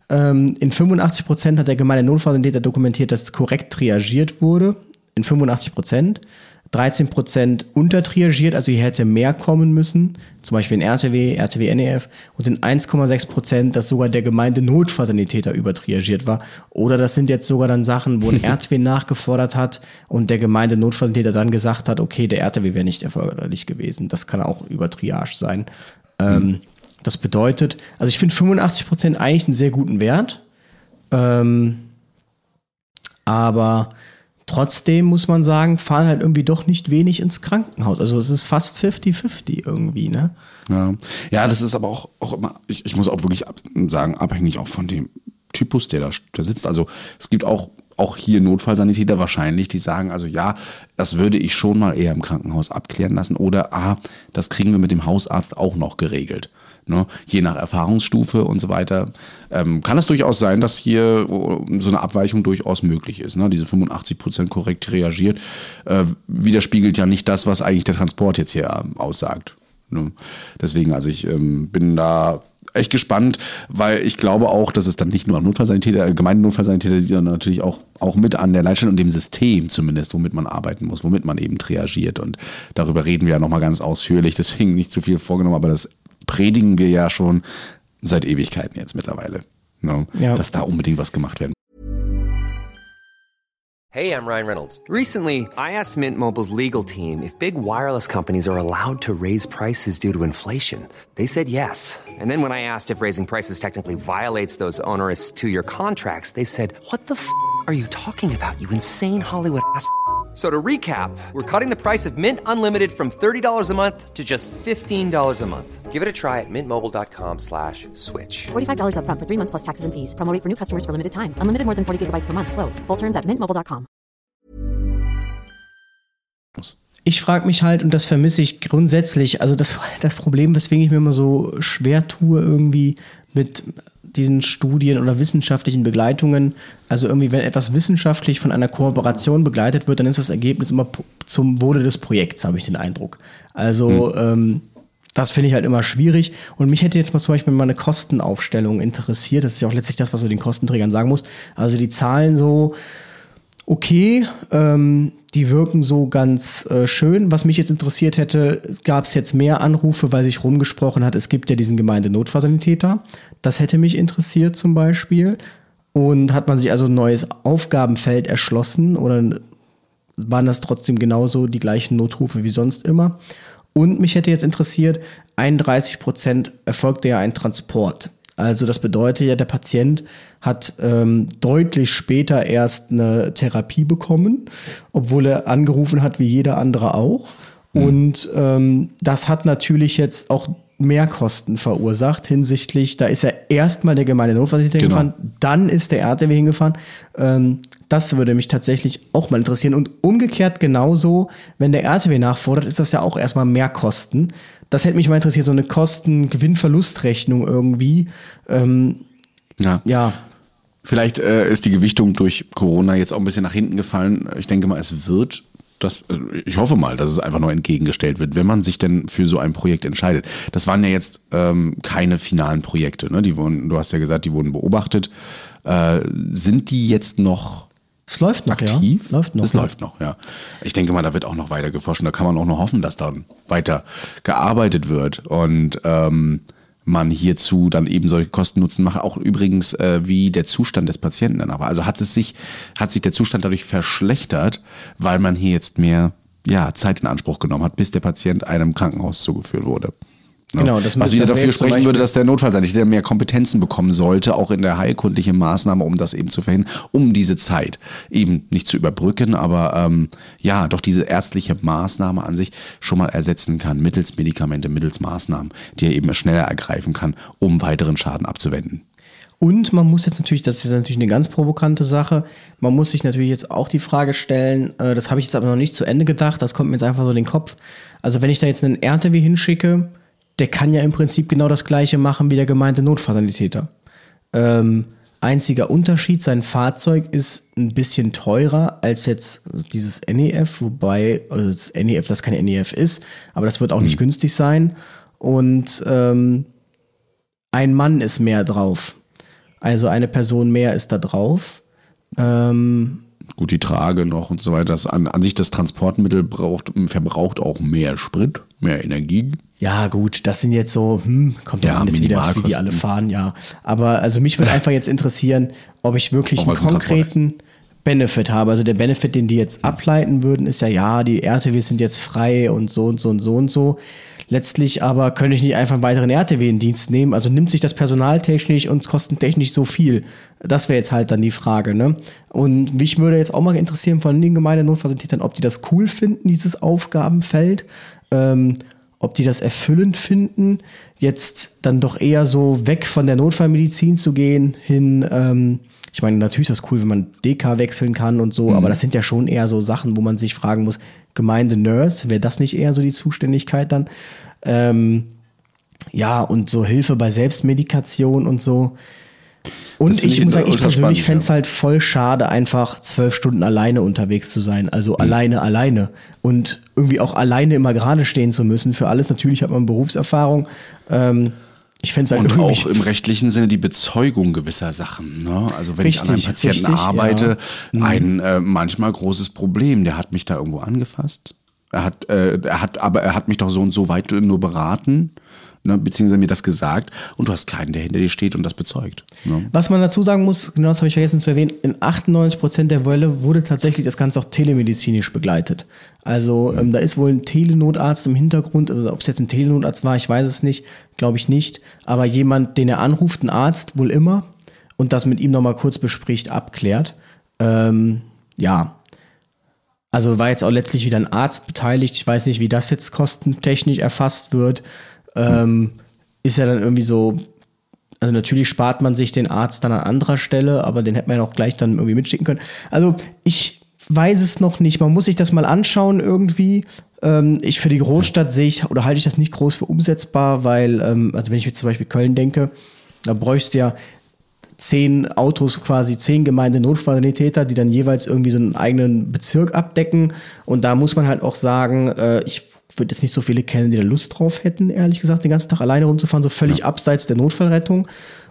Ähm, in 85 Prozent hat der gemeine Notfallsanitäter dokumentiert, dass korrekt triagiert wurde. In 85 Prozent. 13 Prozent untertriagiert, also hier hätte mehr kommen müssen, zum Beispiel in RTW, RTW NEF und in 1,6 Prozent, dass sogar der gemeinde Notfallsanitäter übertriagiert war. Oder das sind jetzt sogar dann Sachen, wo ein [laughs] RTW nachgefordert hat und der gemeinde Notfallsanitäter dann gesagt hat, okay, der RTW wäre nicht erforderlich gewesen. Das kann auch über Triage sein. Ähm, das bedeutet, also ich finde 85 Prozent eigentlich einen sehr guten Wert. Ähm, aber trotzdem muss man sagen, fahren halt irgendwie doch nicht wenig ins Krankenhaus. Also es ist fast 50-50 irgendwie, ne? Ja, ja das ist aber auch, auch immer, ich, ich muss auch wirklich sagen, abhängig auch von dem Typus, der da, da sitzt. Also es gibt auch, auch hier Notfallsanitäter wahrscheinlich, die sagen, also ja, das würde ich schon mal eher im Krankenhaus abklären lassen oder ah, das kriegen wir mit dem Hausarzt auch noch geregelt. Ne? Je nach Erfahrungsstufe und so weiter ähm, kann es durchaus sein, dass hier so eine Abweichung durchaus möglich ist. Ne? Diese 85 Prozent korrekt reagiert, äh, widerspiegelt ja nicht das, was eigentlich der Transport jetzt hier ähm, aussagt. Ne? Deswegen, also ich ähm, bin da echt gespannt, weil ich glaube auch, dass es dann nicht nur am Notfallsanitäter, allgemeinen Notfallsanitäter, die dann natürlich auch, auch mit an der Leitstelle und dem System zumindest, womit man arbeiten muss, womit man eben triagiert. Und darüber reden wir ja nochmal ganz ausführlich, deswegen nicht zu viel vorgenommen, aber das predigen wir ja schon seit Ewigkeiten jetzt mittlerweile. Ne? Ja. Dass da unbedingt was gemacht werden Hey, I'm Ryan Reynolds. Recently, I asked Mint Mobile's legal team if big wireless companies are allowed to raise prices due to inflation. They said yes. And then when I asked if raising prices technically violates those onerous two year contracts, they said, What the f are you talking about, you insane Hollywood ass? So to recap, we're cutting the price of Mint Unlimited from $30 a month to just $15 a month. Give it a try at mintmobile.com slash switch. $45 upfront for three months plus taxes and fees. Promo rate for new customers for limited time. Unlimited more than 40 gigabytes per month. Slows. Full terms at mintmobile.com. ich frage mich halt, und das vermisse ich grundsätzlich, also das, das Problem, weswegen ich mir immer so schwer tue, irgendwie mit diesen Studien oder wissenschaftlichen Begleitungen, also irgendwie, wenn etwas wissenschaftlich von einer Kooperation begleitet wird, dann ist das Ergebnis immer zum Wohle des Projekts, habe ich den Eindruck. Also, hm. ähm, das finde ich halt immer schwierig. Und mich hätte jetzt mal zum Beispiel mal eine Kostenaufstellung interessiert. Das ist ja auch letztlich das, was du den Kostenträgern sagen musst. Also die Zahlen so, okay, ähm, die wirken so ganz äh, schön. Was mich jetzt interessiert hätte, gab es jetzt mehr Anrufe, weil sich rumgesprochen hat, es gibt ja diesen Gemeindenotfallsanitäter. Das hätte mich interessiert zum Beispiel. Und hat man sich also ein neues Aufgabenfeld erschlossen oder waren das trotzdem genauso die gleichen Notrufe wie sonst immer? Und mich hätte jetzt interessiert, 31 Prozent erfolgte ja ein Transport. Also das bedeutet ja, der Patient hat ähm, deutlich später erst eine Therapie bekommen, obwohl er angerufen hat wie jeder andere auch. Mhm. Und ähm, das hat natürlich jetzt auch Mehrkosten verursacht hinsichtlich, da ist ja erstmal der gemeine Notfallsanitäter genau. gefahren, dann ist der RTW hingefahren. Ähm, das würde mich tatsächlich auch mal interessieren. Und umgekehrt genauso, wenn der RTW nachfordert, ist das ja auch erstmal Mehrkosten. Das hätte mich mal interessiert, so eine Kosten-Gewinn-Verlust-Rechnung irgendwie. Ähm, ja. ja. Vielleicht äh, ist die Gewichtung durch Corona jetzt auch ein bisschen nach hinten gefallen. Ich denke mal, es wird das, äh, ich hoffe mal, dass es einfach nur entgegengestellt wird, wenn man sich denn für so ein Projekt entscheidet. Das waren ja jetzt ähm, keine finalen Projekte, ne? Die wurden, du hast ja gesagt, die wurden beobachtet. Äh, sind die jetzt noch es läuft noch, aktiv? Ja. Läuft noch. Es ja. läuft noch, ja. Ich denke mal, da wird auch noch weiter geforscht und da kann man auch noch hoffen, dass dann weiter gearbeitet wird. Und ähm, man hierzu dann eben solche Kosten-Nutzen macht. Auch übrigens, äh, wie der Zustand des Patienten dann aber. Also hat es sich, hat sich der Zustand dadurch verschlechtert, weil man hier jetzt mehr ja, Zeit in Anspruch genommen hat, bis der Patient einem Krankenhaus zugeführt wurde. Genau, das Was wieder das dafür sprechen würde, dass der Notfallsanitäter mehr Kompetenzen bekommen sollte, auch in der heilkundlichen Maßnahme, um das eben zu verhindern, um diese Zeit eben nicht zu überbrücken, aber ähm, ja, doch diese ärztliche Maßnahme an sich schon mal ersetzen kann, mittels Medikamente, mittels Maßnahmen, die er eben schneller ergreifen kann, um weiteren Schaden abzuwenden. Und man muss jetzt natürlich, das ist natürlich eine ganz provokante Sache, man muss sich natürlich jetzt auch die Frage stellen, äh, das habe ich jetzt aber noch nicht zu Ende gedacht, das kommt mir jetzt einfach so in den Kopf. Also wenn ich da jetzt einen RTW hinschicke, der kann ja im Prinzip genau das gleiche machen wie der gemeinte Notfallsanitäter. Ähm, einziger Unterschied, sein Fahrzeug ist ein bisschen teurer als jetzt dieses NEF, wobei also das NEF das kein NEF ist, aber das wird auch nicht mhm. günstig sein. Und ähm, ein Mann ist mehr drauf. Also eine Person mehr ist da drauf. Ähm, Gut, die Trage noch und so weiter. Das an, an sich das Transportmittel braucht, verbraucht auch mehr Sprit, mehr Energie. Ja, gut, das sind jetzt so, hm, kommt ja alles wieder, wie die alle fahren, ja. Aber also mich würde einfach jetzt interessieren, ob ich wirklich einen konkreten Benefit habe. Also der Benefit, den die jetzt ableiten würden, ist ja, ja, die RTWs sind jetzt frei und so und so und so und so. Letztlich aber könnte ich nicht einfach einen weiteren RTW in Dienst nehmen. Also nimmt sich das personaltechnisch und kostentechnisch so viel? Das wäre jetzt halt dann die Frage, ne? Und mich würde jetzt auch mal interessieren von den Gemeindenotfallsanitätern, ob die das cool finden, dieses Aufgabenfeld. Ähm, ob die das erfüllend finden, jetzt dann doch eher so weg von der Notfallmedizin zu gehen, hin, ähm, ich meine, natürlich ist das cool, wenn man DK wechseln kann und so, mhm. aber das sind ja schon eher so Sachen, wo man sich fragen muss, Gemeinde Nurse, wäre das nicht eher so die Zuständigkeit dann? Ähm, ja, und so Hilfe bei Selbstmedikation und so. Und ich, ich muss sagen, ich persönlich fände es halt voll schade, einfach zwölf Stunden alleine unterwegs zu sein. Also mhm. alleine, alleine. Und irgendwie auch alleine immer gerade stehen zu müssen. Für alles natürlich hat man Berufserfahrung. Ähm, ich fände es halt Und auch im rechtlichen Sinne die Bezeugung gewisser Sachen. Ne? Also wenn richtig, ich an einem Patienten richtig, arbeite, ja. Mhm. ein äh, manchmal großes Problem. Der hat mich da irgendwo angefasst. Er hat, äh, er hat, aber er hat mich doch so und so weit nur beraten ne, beziehungsweise mir das gesagt und du hast keinen, der hinter dir steht und das bezeugt. Ne? Was man dazu sagen muss, genau das habe ich vergessen zu erwähnen, in 98 Prozent der Fälle wurde tatsächlich das Ganze auch telemedizinisch begleitet. Also ähm, da ist wohl ein Telenotarzt im Hintergrund, also ob es jetzt ein Telenotarzt war, ich weiß es nicht, glaube ich nicht, aber jemand, den er anruft, ein Arzt wohl immer und das mit ihm nochmal kurz bespricht, abklärt. Ähm, ja, also war jetzt auch letztlich wieder ein Arzt beteiligt. Ich weiß nicht, wie das jetzt kostentechnisch erfasst wird ähm, ist ja dann irgendwie so, also natürlich spart man sich den Arzt dann an anderer Stelle, aber den hätte man ja auch gleich dann irgendwie mitschicken können. Also ich weiß es noch nicht. Man muss sich das mal anschauen irgendwie. Ähm, ich für die Großstadt sehe ich oder halte ich das nicht groß für umsetzbar, weil, ähm, also wenn ich jetzt zum Beispiel Köln denke, da bräuchst du ja zehn Autos, quasi zehn Gemeinde-Notfallsanitäter, die dann jeweils irgendwie so einen eigenen Bezirk abdecken. Und da muss man halt auch sagen, äh, ich würde jetzt nicht so viele kennen, die da Lust drauf hätten, ehrlich gesagt, den ganzen Tag alleine rumzufahren, so völlig ja. abseits der Notfallrettung.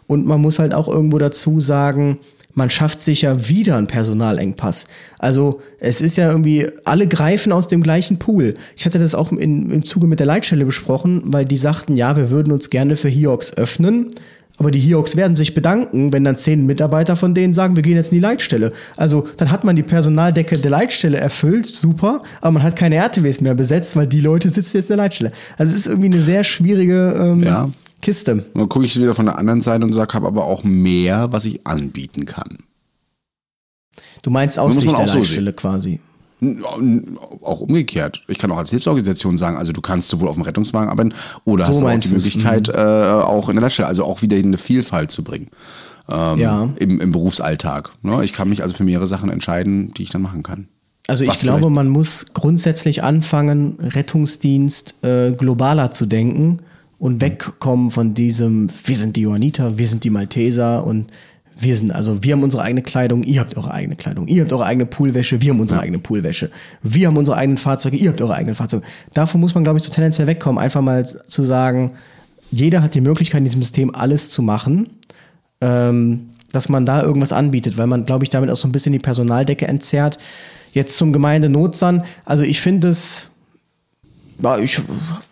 Und man muss halt auch irgendwo dazu sagen, man schafft sich ja wieder einen Personalengpass. Also es ist ja irgendwie, alle greifen aus dem gleichen Pool. Ich hatte das auch in, im Zuge mit der Leitstelle besprochen, weil die sagten, ja, wir würden uns gerne für Hiox öffnen. Aber die Hiox werden sich bedanken, wenn dann zehn Mitarbeiter von denen sagen, wir gehen jetzt in die Leitstelle. Also dann hat man die Personaldecke der Leitstelle erfüllt, super, aber man hat keine RTWs mehr besetzt, weil die Leute sitzen jetzt in der Leitstelle. Also es ist irgendwie eine sehr schwierige ähm, ja. Kiste. Dann gucke ich wieder von der anderen Seite und sage, habe aber auch mehr, was ich anbieten kann. Du meinst aus Sicht der Leitstelle so quasi. Auch umgekehrt. Ich kann auch als Hilfsorganisation sagen, also du kannst sowohl auf dem Rettungswagen arbeiten oder so hast auch die Möglichkeit, mhm. äh, auch in der Leitstelle, also auch wieder eine Vielfalt zu bringen. Ähm, ja. im, im Berufsalltag. Ne? Ich kann mich also für mehrere Sachen entscheiden, die ich dann machen kann. Also ich Was glaube, vielleicht? man muss grundsätzlich anfangen, Rettungsdienst äh, globaler zu denken und wegkommen von diesem, wir sind die Johanniter, wir sind die Malteser und wir sind, also wir haben unsere eigene Kleidung, ihr habt eure eigene Kleidung, ihr habt eure eigene Poolwäsche, wir haben unsere ja. eigene Poolwäsche, wir haben unsere eigenen Fahrzeuge, ihr habt eure eigenen Fahrzeuge. Davon muss man, glaube ich, so tendenziell wegkommen, einfach mal zu sagen, jeder hat die Möglichkeit, in diesem System alles zu machen, ähm, dass man da irgendwas anbietet, weil man, glaube ich, damit auch so ein bisschen die Personaldecke entzerrt. Jetzt zum Gemeindenotsan, also ich finde es, ich,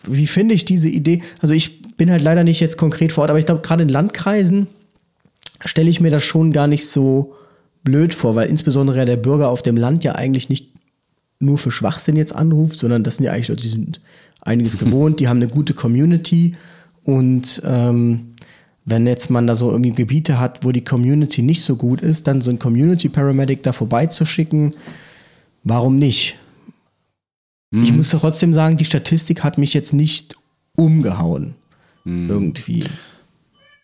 wie finde ich diese Idee? Also ich bin halt leider nicht jetzt konkret vor Ort, aber ich glaube, gerade in Landkreisen, stelle ich mir das schon gar nicht so blöd vor, weil insbesondere der Bürger auf dem Land ja eigentlich nicht nur für Schwachsinn jetzt anruft, sondern das sind ja eigentlich Leute, die sind einiges [laughs] gewohnt, die haben eine gute Community und ähm, wenn jetzt man da so irgendwie Gebiete hat, wo die Community nicht so gut ist, dann so ein Community Paramedic da vorbeizuschicken, warum nicht? Mhm. Ich muss trotzdem sagen, die Statistik hat mich jetzt nicht umgehauen. Mhm. Irgendwie.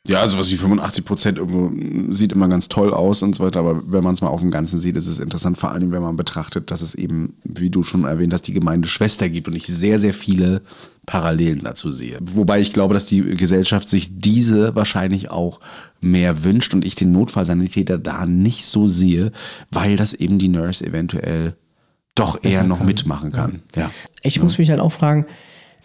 Ja, sowas wie 85 Prozent irgendwo sieht immer ganz toll aus und so weiter, aber wenn man es mal auf dem Ganzen sieht, ist es interessant, vor allem wenn man betrachtet, dass es eben, wie du schon erwähnt hast, die Gemeinde Schwester gibt und ich sehr, sehr viele Parallelen dazu sehe. Wobei ich glaube, dass die Gesellschaft sich diese wahrscheinlich auch mehr wünscht und ich den Notfallsanitäter da nicht so sehe, weil das eben die Nurse eventuell doch eher noch kann. mitmachen kann. Ja. Ich ja. muss mich halt auch fragen,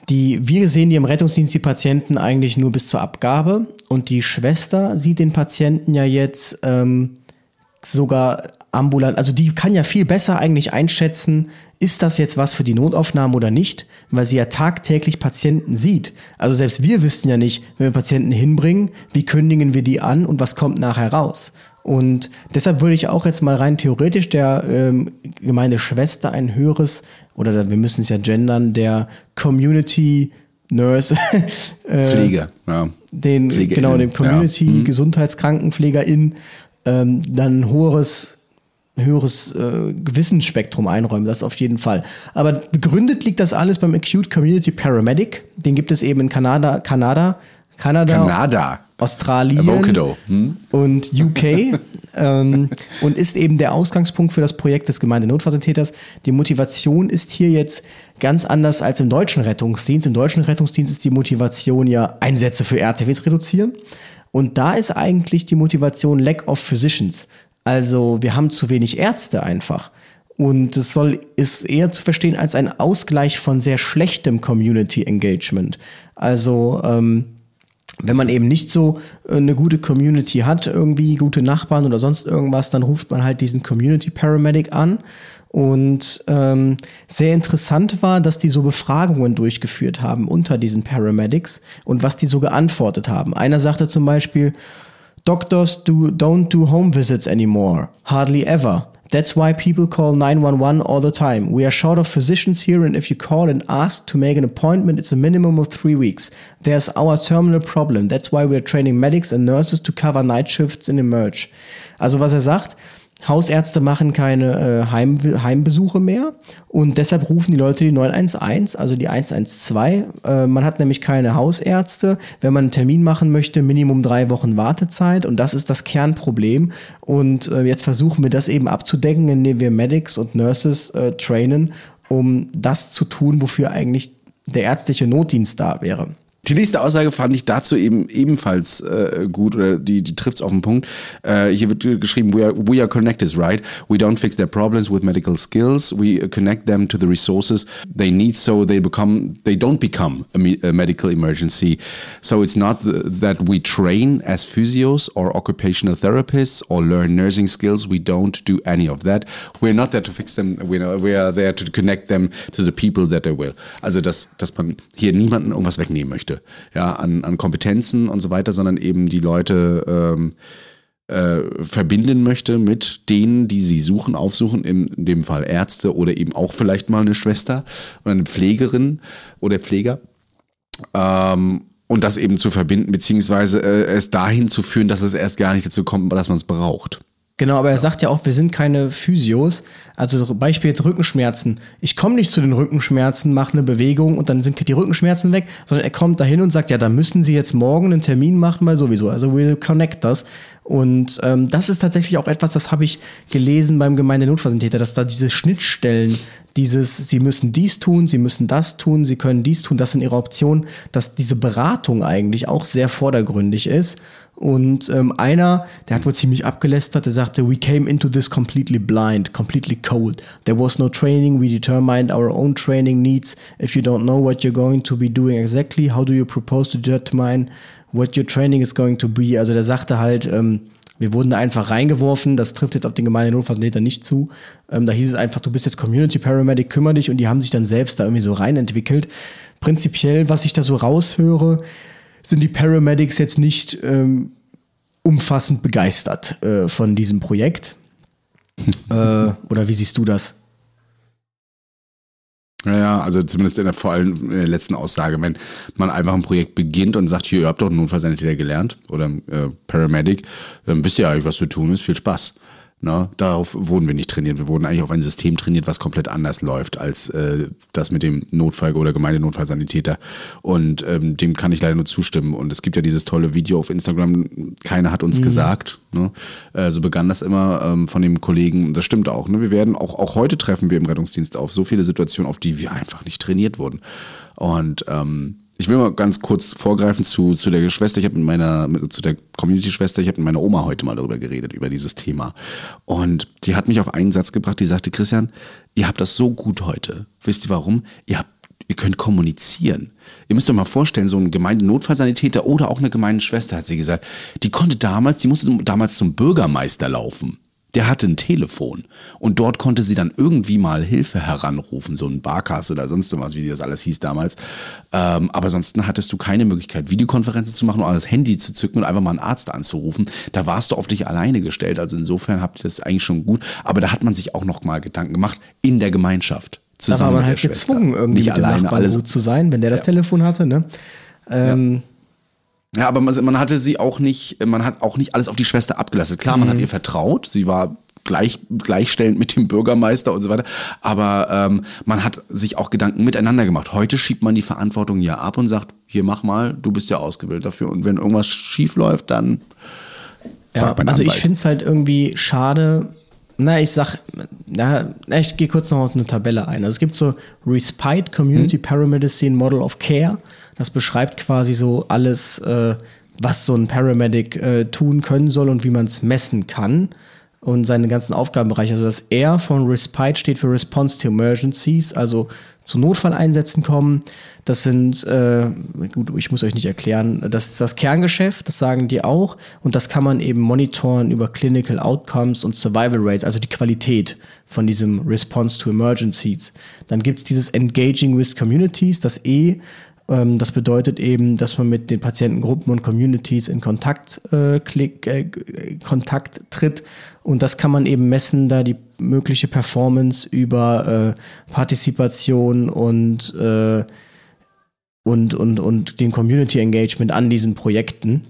die, wir sehen die im Rettungsdienst die Patienten eigentlich nur bis zur Abgabe und die Schwester sieht den Patienten ja jetzt ähm, sogar ambulant. Also die kann ja viel besser eigentlich einschätzen, ist das jetzt was für die Notaufnahme oder nicht, weil sie ja tagtäglich Patienten sieht. Also selbst wir wissen ja nicht, wenn wir Patienten hinbringen, wie kündigen wir die an und was kommt nachher raus. Und deshalb würde ich auch jetzt mal rein theoretisch der ähm, Gemeindeschwester ein höheres, oder wir müssen es ja gendern, der Community Nurse. [laughs] äh, Pflege, ja. Den, genau, dem Community ja. Mhm. Gesundheitskrankenpflegerin ähm, dann ein höheres höheres äh, Gewissensspektrum einräumen, das auf jeden Fall. Aber begründet liegt das alles beim Acute Community Paramedic. Den gibt es eben in Kanada, Kanada, Kanada, Kanada. Australien hm? und UK [laughs] ähm, und ist eben der Ausgangspunkt für das Projekt des Gemeindenotfallsanitäters. Die Motivation ist hier jetzt ganz anders als im deutschen Rettungsdienst. Im deutschen Rettungsdienst ist die Motivation ja Einsätze für RTWs reduzieren. Und da ist eigentlich die Motivation Lack of Physicians. Also wir haben zu wenig Ärzte einfach. Und es soll ist eher zu verstehen als ein Ausgleich von sehr schlechtem Community Engagement. Also ähm, wenn man eben nicht so äh, eine gute Community hat, irgendwie gute Nachbarn oder sonst irgendwas, dann ruft man halt diesen Community Paramedic an. Und ähm, sehr interessant war, dass die so Befragungen durchgeführt haben unter diesen Paramedics und was die so geantwortet haben. Einer sagte zum Beispiel, Doctors do, don't do home visits anymore, hardly ever. That's why people call 911 all the time. We are short of physicians here, and if you call and ask to make an appointment, it's a minimum of three weeks. There's our terminal problem. That's why we are training medics and nurses to cover night shifts in Emerge. Also was er sagt, Hausärzte machen keine äh, Heim, Heimbesuche mehr und deshalb rufen die Leute die 911, also die 112. Äh, man hat nämlich keine Hausärzte. Wenn man einen Termin machen möchte, Minimum drei Wochen Wartezeit und das ist das Kernproblem. Und äh, jetzt versuchen wir das eben abzudecken, indem wir Medics und Nurses äh, trainen um das zu tun, wofür eigentlich der ärztliche Notdienst da wäre. Die nächste Aussage fand ich dazu eben ebenfalls äh, gut oder die, die trifft es auf den Punkt. Äh, hier wird geschrieben, we are, we are connected, right? We don't fix their problems with medical skills. We connect them to the resources they need so they become they don't become a, me a medical emergency. So it's not the, that we train as physios or occupational therapists or learn nursing skills. We don't do any of that. We're not there to fix them. We, we are there to connect them to the people that they will. Also dass, dass man hier niemanden irgendwas wegnehmen möchte ja, an, an Kompetenzen und so weiter, sondern eben die Leute ähm, äh, verbinden möchte mit denen, die sie suchen, aufsuchen, in, in dem Fall Ärzte oder eben auch vielleicht mal eine Schwester oder eine Pflegerin oder Pfleger. Ähm, und das eben zu verbinden, beziehungsweise äh, es dahin zu führen, dass es erst gar nicht dazu kommt, dass man es braucht. Genau, aber er sagt ja auch, wir sind keine Physios. Also Beispiel jetzt Rückenschmerzen. Ich komme nicht zu den Rückenschmerzen, mache eine Bewegung und dann sind die Rückenschmerzen weg, sondern er kommt dahin und sagt, ja, da müssen Sie jetzt morgen einen Termin machen, weil sowieso. Also we'll connect das. Und ähm, das ist tatsächlich auch etwas, das habe ich gelesen beim Gemeindenotfallsanitäter, dass da diese Schnittstellen, dieses, Sie müssen dies tun, Sie müssen das tun, Sie können dies tun, das sind Ihre Optionen, dass diese Beratung eigentlich auch sehr vordergründig ist. Und ähm, einer, der hat wohl ziemlich abgelästert, der sagte, we came into this completely blind, completely cold. There was no training, we determined our own training needs. If you don't know what you're going to be doing exactly, how do you propose to determine what your training is going to be? Also der sagte halt, ähm, wir wurden da einfach reingeworfen, das trifft jetzt auf den gemeinen Notfallsanitäter nicht zu. Ähm, da hieß es einfach, du bist jetzt Community Paramedic, kümmere dich und die haben sich dann selbst da irgendwie so reinentwickelt. Prinzipiell, was ich da so raushöre, sind die Paramedics jetzt nicht ähm, umfassend begeistert äh, von diesem Projekt. äh, oder wie siehst du das? Ja, also zumindest in der, vor allem in der letzten Aussage, wenn man einfach ein Projekt beginnt und sagt, hier, ihr habt doch einen Notfallsanitäter gelernt oder äh, Paramedic, dann wisst ihr eigentlich, was zu tun ist, viel Spaß. Ne? Darauf wurden wir nicht trainiert. Wir wurden eigentlich auf ein System trainiert, was komplett anders läuft als äh, das mit dem Notfall- oder Gemeindenotfallsanitäter. Und ähm, dem kann ich leider nur zustimmen. Und es gibt ja dieses tolle Video auf Instagram, keiner hat uns mhm. gesagt. Ne? Äh, so begann das immer ähm, von dem Kollegen. Das stimmt auch. Ne? Wir werden auch, auch heute treffen wir im Rettungsdienst auf so viele Situationen, auf die wir einfach nicht trainiert wurden. Und ähm, ich will mal ganz kurz vorgreifen zu, zu der Schwester. Ich habe mit meiner, mit, zu der Community-Schwester, ich habe mit meiner Oma heute mal darüber geredet, über dieses Thema. Und die hat mich auf einen Satz gebracht, die sagte, Christian, ihr habt das so gut heute. Wisst ihr warum? Ihr habt ihr könnt kommunizieren. Ihr müsst euch mal vorstellen, so ein Gemeindenotfallsanitäter oder auch eine Gemeindeschwester, hat sie gesagt, die konnte damals, die musste damals zum Bürgermeister laufen der hatte ein Telefon und dort konnte sie dann irgendwie mal Hilfe heranrufen, so ein Barkas oder sonst was, wie das alles hieß damals. Ähm, aber sonst hattest du keine Möglichkeit, Videokonferenzen zu machen oder das Handy zu zücken und einfach mal einen Arzt anzurufen. Da warst du auf dich alleine gestellt. Also insofern habt ihr das eigentlich schon gut. Aber da hat man sich auch noch mal Gedanken gemacht in der Gemeinschaft. Zusammen da war man halt gezwungen, irgendwie Nicht mit alleine alles gut zu sein, wenn der das ja. Telefon hatte. Ne? Ähm, ja. Ja, aber man, man, hatte sie auch nicht, man hat auch nicht alles auf die Schwester abgelastet. Klar, mhm. man hat mhm. ihr vertraut, sie war gleich, gleichstellend mit dem Bürgermeister und so weiter, aber ähm, man hat sich auch Gedanken miteinander gemacht. Heute schiebt man die Verantwortung ja ab und sagt, hier mach mal, du bist ja ausgebildet dafür und wenn irgendwas schief läuft, dann ja, also ich finde es halt irgendwie schade, na, ich sag, na, ich gehe kurz noch auf eine Tabelle ein. Also es gibt so Respite Community hm. Paramedicine Model of Care. Das beschreibt quasi so alles, äh, was so ein Paramedic äh, tun können soll und wie man es messen kann und seine ganzen Aufgabenbereiche. Also das R von Respite steht für Response to Emergencies, also zu Notfalleinsätzen kommen. Das sind, äh, gut, ich muss euch nicht erklären, das ist das Kerngeschäft, das sagen die auch. Und das kann man eben monitoren über Clinical Outcomes und Survival Rates, also die Qualität von diesem Response to Emergencies. Dann gibt es dieses Engaging with Communities, das E das bedeutet eben, dass man mit den Patientengruppen und Communities in Kontakt, äh, klick, äh, Kontakt tritt. Und das kann man eben messen, da die mögliche Performance über äh, Partizipation und, äh, und, und, und den Community Engagement an diesen Projekten.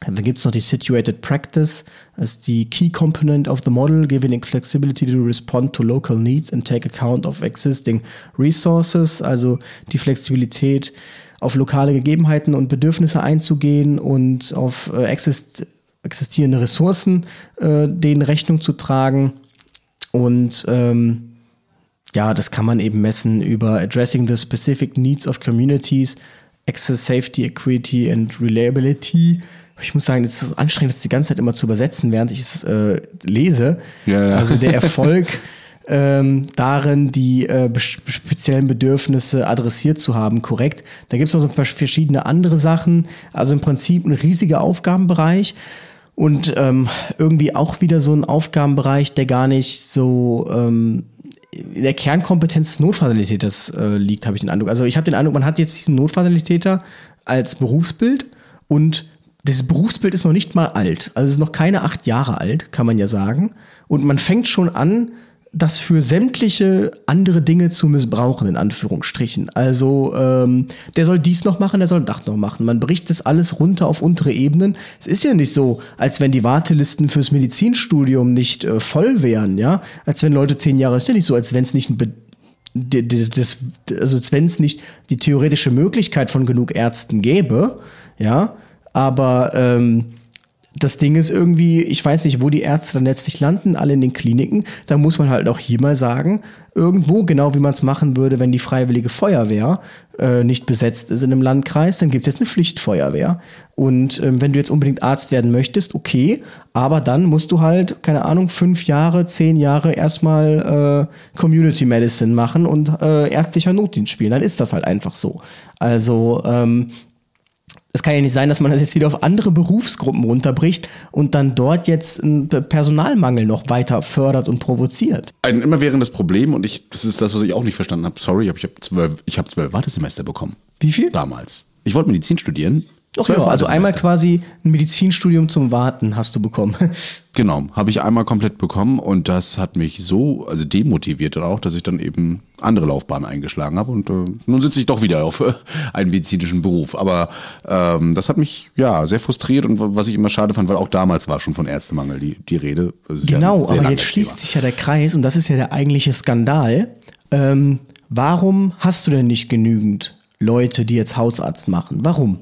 Dann gibt es noch die Situated Practice als die Key Component of the Model, giving flexibility to respond to local needs and take account of existing resources, also die Flexibilität auf lokale Gegebenheiten und Bedürfnisse einzugehen und auf äh, exist existierende Ressourcen äh, denen Rechnung zu tragen. Und ähm, ja, das kann man eben messen über Addressing the Specific Needs of Communities, Access, Safety, Equity and Reliability. Ich muss sagen, es ist anstrengend, das die ganze Zeit immer zu übersetzen, während ich es äh, lese. Ja, ja. Also der Erfolg [laughs] ähm, darin, die äh, speziellen Bedürfnisse adressiert zu haben, korrekt. Da gibt es noch so verschiedene andere Sachen. Also im Prinzip ein riesiger Aufgabenbereich und ähm, irgendwie auch wieder so ein Aufgabenbereich, der gar nicht so ähm, in der Kernkompetenz des Notfazilitäters äh, liegt, habe ich den Eindruck. Also ich habe den Eindruck, man hat jetzt diesen Notfazilitäter als Berufsbild und das Berufsbild ist noch nicht mal alt. Also es ist noch keine acht Jahre alt, kann man ja sagen. Und man fängt schon an, das für sämtliche andere Dinge zu missbrauchen, in Anführungsstrichen. Also ähm, der soll dies noch machen, der soll das noch machen. Man bricht das alles runter auf untere Ebenen. Es ist ja nicht so, als wenn die Wartelisten fürs Medizinstudium nicht äh, voll wären, ja. Als wenn Leute zehn Jahre, ist ja nicht so, als wenn es nicht ein Be das, also wenn es nicht die theoretische Möglichkeit von genug Ärzten gäbe, ja, aber ähm, das Ding ist irgendwie, ich weiß nicht, wo die Ärzte dann letztlich landen, alle in den Kliniken. Da muss man halt auch hier mal sagen, irgendwo, genau wie man es machen würde, wenn die freiwillige Feuerwehr äh, nicht besetzt ist in einem Landkreis, dann gibt es jetzt eine Pflichtfeuerwehr. Und ähm, wenn du jetzt unbedingt Arzt werden möchtest, okay, aber dann musst du halt, keine Ahnung, fünf Jahre, zehn Jahre erstmal äh, Community Medicine machen und äh, ärztlicher Notdienst spielen. Dann ist das halt einfach so. Also ähm, es kann ja nicht sein, dass man das jetzt wieder auf andere Berufsgruppen runterbricht und dann dort jetzt einen Personalmangel noch weiter fördert und provoziert. Ein immerwährendes Problem und ich, das ist das, was ich auch nicht verstanden habe. Sorry, ich habe zwölf, ich habe zwölf Wartesemester bekommen. Wie viel? Damals. Ich wollte Medizin studieren Ach ja, also einmal quasi ein Medizinstudium zum Warten hast du bekommen. [laughs] Genau, habe ich einmal komplett bekommen und das hat mich so also demotiviert auch, dass ich dann eben andere Laufbahnen eingeschlagen habe und äh, nun sitze ich doch wieder auf [laughs] äh, einen medizinischen Beruf. Aber ähm, das hat mich ja sehr frustriert und was ich immer schade fand, weil auch damals war schon von Ärztemangel die, die Rede. Genau, aber jetzt schließt Thema. sich ja der Kreis und das ist ja der eigentliche Skandal. Ähm, warum hast du denn nicht genügend Leute, die jetzt Hausarzt machen? Warum?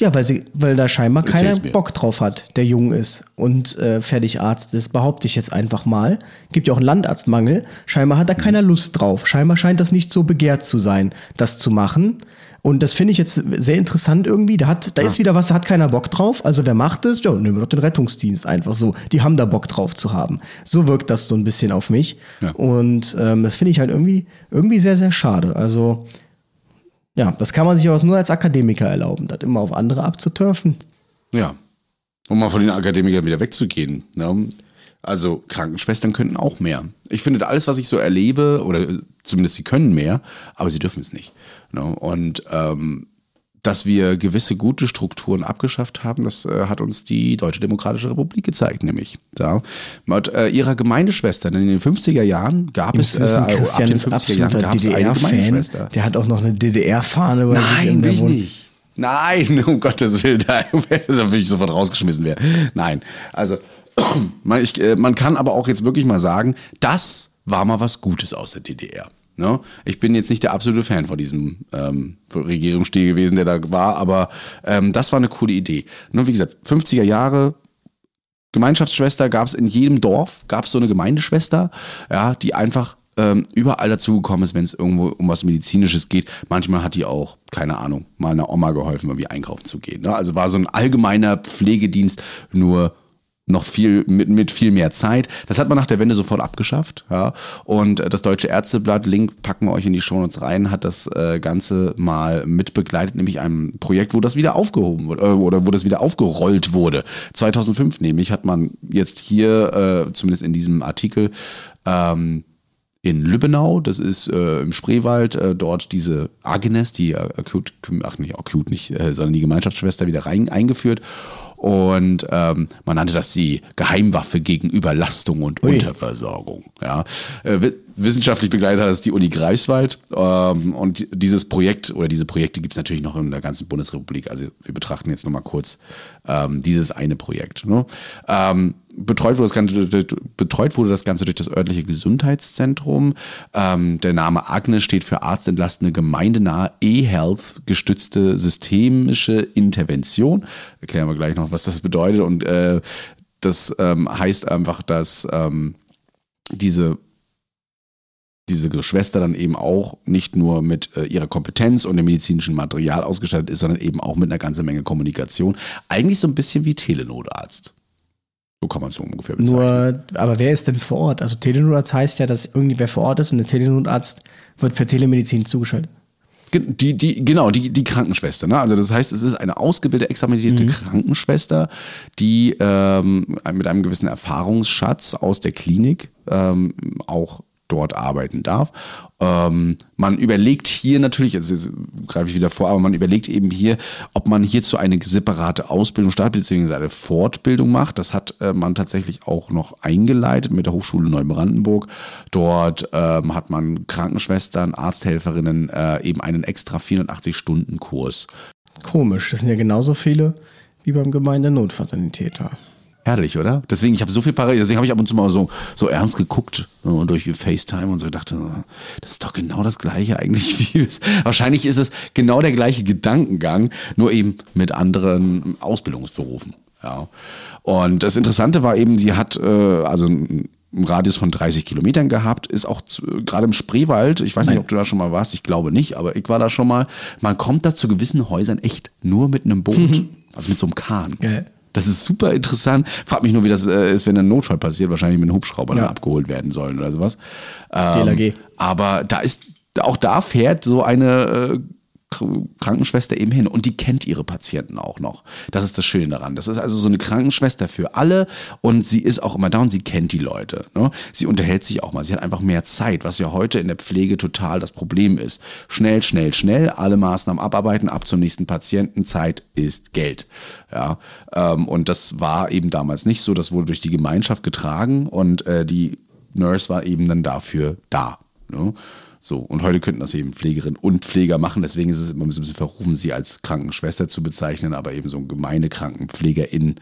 Ja, weil, sie, weil da scheinbar keiner Bock drauf hat, der jung ist und äh, fertig Arzt ist, behaupte ich jetzt einfach mal. Gibt ja auch einen Landarztmangel. Scheinbar hat da keiner Lust drauf. Scheinbar scheint das nicht so begehrt zu sein, das zu machen. Und das finde ich jetzt sehr interessant irgendwie. Da, hat, da ja. ist wieder was, da hat keiner Bock drauf. Also wer macht es? Ja, nehmen wir doch den Rettungsdienst einfach so. Die haben da Bock drauf zu haben. So wirkt das so ein bisschen auf mich. Ja. Und ähm, das finde ich halt irgendwie, irgendwie sehr, sehr schade. Also ja, das kann man sich auch nur als Akademiker erlauben, das immer auf andere abzuturfen. Ja. Um mal von den Akademikern wieder wegzugehen. Ne? Also Krankenschwestern könnten auch mehr. Ich finde, alles, was ich so erlebe, oder zumindest sie können mehr, aber sie dürfen es nicht. Ne? Und ähm, dass wir gewisse gute Strukturen abgeschafft haben, das äh, hat uns die Deutsche Demokratische Republik gezeigt, nämlich. Ja. Mit äh, ihrer Gemeindeschwester in den 50er Jahren gab es, äh, Christian ab den 50er Jahren gab es eine Gemeindeschwester. Der hat auch noch eine DDR-Fahne bei Nein, sich in der ich nicht. [laughs] Nein, um Gottes Willen, da will ich sofort rausgeschmissen werden. Nein, also [clears throat] man, ich, äh, man kann aber auch jetzt wirklich mal sagen, das war mal was Gutes aus der DDR. Ne? Ich bin jetzt nicht der absolute Fan von diesem ähm, Regierungsstil gewesen, der da war, aber ähm, das war eine coole Idee. Nur wie gesagt, 50er Jahre, Gemeinschaftsschwester gab es in jedem Dorf, gab es so eine Gemeindeschwester, ja, die einfach ähm, überall dazugekommen ist, wenn es irgendwo um was Medizinisches geht. Manchmal hat die auch, keine Ahnung, mal einer Oma geholfen, irgendwie einkaufen zu gehen. Ne? Also war so ein allgemeiner Pflegedienst, nur noch viel mit, mit viel mehr Zeit. Das hat man nach der Wende sofort abgeschafft. Ja. Und das Deutsche Ärzteblatt, Link packen wir euch in die Shownotes rein, hat das äh, Ganze mal mitbegleitet, nämlich ein Projekt, wo das wieder aufgehoben wurde, äh, oder wo das wieder aufgerollt wurde. 2005 nämlich hat man jetzt hier, äh, zumindest in diesem Artikel, ähm, in Lübbenau, das ist äh, im Spreewald, äh, dort diese Agnes, die akut, ach nicht, akut nicht, äh, sondern die Gemeinschaftsschwester wieder rein eingeführt. Und ähm, man nannte das die Geheimwaffe gegen Überlastung und Ui. Unterversorgung. Ja. Äh, wissenschaftlich begleitet hat es die Uni Greifswald. Ähm, und dieses Projekt oder diese Projekte gibt es natürlich noch in der ganzen Bundesrepublik. Also wir betrachten jetzt nochmal kurz ähm, dieses eine Projekt. Ne? Ähm, betreut, wurde das Ganze, betreut wurde das Ganze durch das örtliche Gesundheitszentrum. Ähm, der Name Agnes steht für arztentlastende gemeindenahe E-Health gestützte systemische Intervention. Erklären wir gleich noch, was das bedeutet. Und äh, das ähm, heißt einfach, dass ähm, diese diese Schwester dann eben auch nicht nur mit äh, ihrer Kompetenz und dem medizinischen Material ausgestattet ist, sondern eben auch mit einer ganzen Menge Kommunikation. Eigentlich so ein bisschen wie Telenotarzt. So kann man es so ungefähr bezeichnen. Nur, aber wer ist denn vor Ort? Also Telenotarzt heißt ja, dass irgendwer vor Ort ist und der Telenotarzt wird per Telemedizin zugeschaltet. Die, die, genau, die, die Krankenschwester. Ne? Also das heißt, es ist eine ausgebildete, examinierte mhm. Krankenschwester, die ähm, mit einem gewissen Erfahrungsschatz aus der Klinik ähm, auch dort arbeiten darf. Ähm, man überlegt hier natürlich, jetzt, jetzt greife ich wieder vor, aber man überlegt eben hier, ob man hierzu eine separate Ausbildung startet, beziehungsweise eine Fortbildung macht. Das hat äh, man tatsächlich auch noch eingeleitet mit der Hochschule Neubrandenburg. Dort ähm, hat man Krankenschwestern, Arzthelferinnen äh, eben einen extra 480-Stunden-Kurs. Komisch, das sind ja genauso viele wie beim Gemeindenotfallsanitäter. Herrlich, oder? Deswegen, ich habe so viel Parallel, deswegen habe ich ab und zu mal so, so ernst geguckt so, durch FaceTime und so dachte, das ist doch genau das Gleiche eigentlich [laughs] wie es. Wahrscheinlich ist es genau der gleiche Gedankengang, nur eben mit anderen Ausbildungsberufen. Ja. Und das Interessante war eben, sie hat äh, also einen Radius von 30 Kilometern gehabt, ist auch gerade im Spreewald, ich weiß Nein. nicht, ob du da schon mal warst, ich glaube nicht, aber ich war da schon mal. Man kommt da zu gewissen Häusern echt nur mit einem Boot, mhm. also mit so einem Kahn. Geil. Das ist super interessant. Frag mich nur, wie das äh, ist, wenn ein Notfall passiert. Wahrscheinlich mit einem Hubschrauber ja. dann abgeholt werden sollen oder sowas. Ähm, DLRG. Aber da ist, auch da fährt so eine äh, Krankenschwester eben hin und die kennt ihre Patienten auch noch. Das ist das Schöne daran. Das ist also so eine Krankenschwester für alle und sie ist auch immer da und sie kennt die Leute. Ne? Sie unterhält sich auch mal. Sie hat einfach mehr Zeit, was ja heute in der Pflege total das Problem ist. Schnell, schnell, schnell, alle Maßnahmen abarbeiten, ab zum nächsten Patienten. Zeit ist Geld. Ja, ähm, und das war eben damals nicht so. Das wurde durch die Gemeinschaft getragen und äh, die Nurse war eben dann dafür da. Ne? So, und heute könnten das eben Pflegerin und Pfleger machen. Deswegen ist es immer ein bisschen verrufen, sie als Krankenschwester zu bezeichnen, aber eben so ein gemeine Krankenpflegerin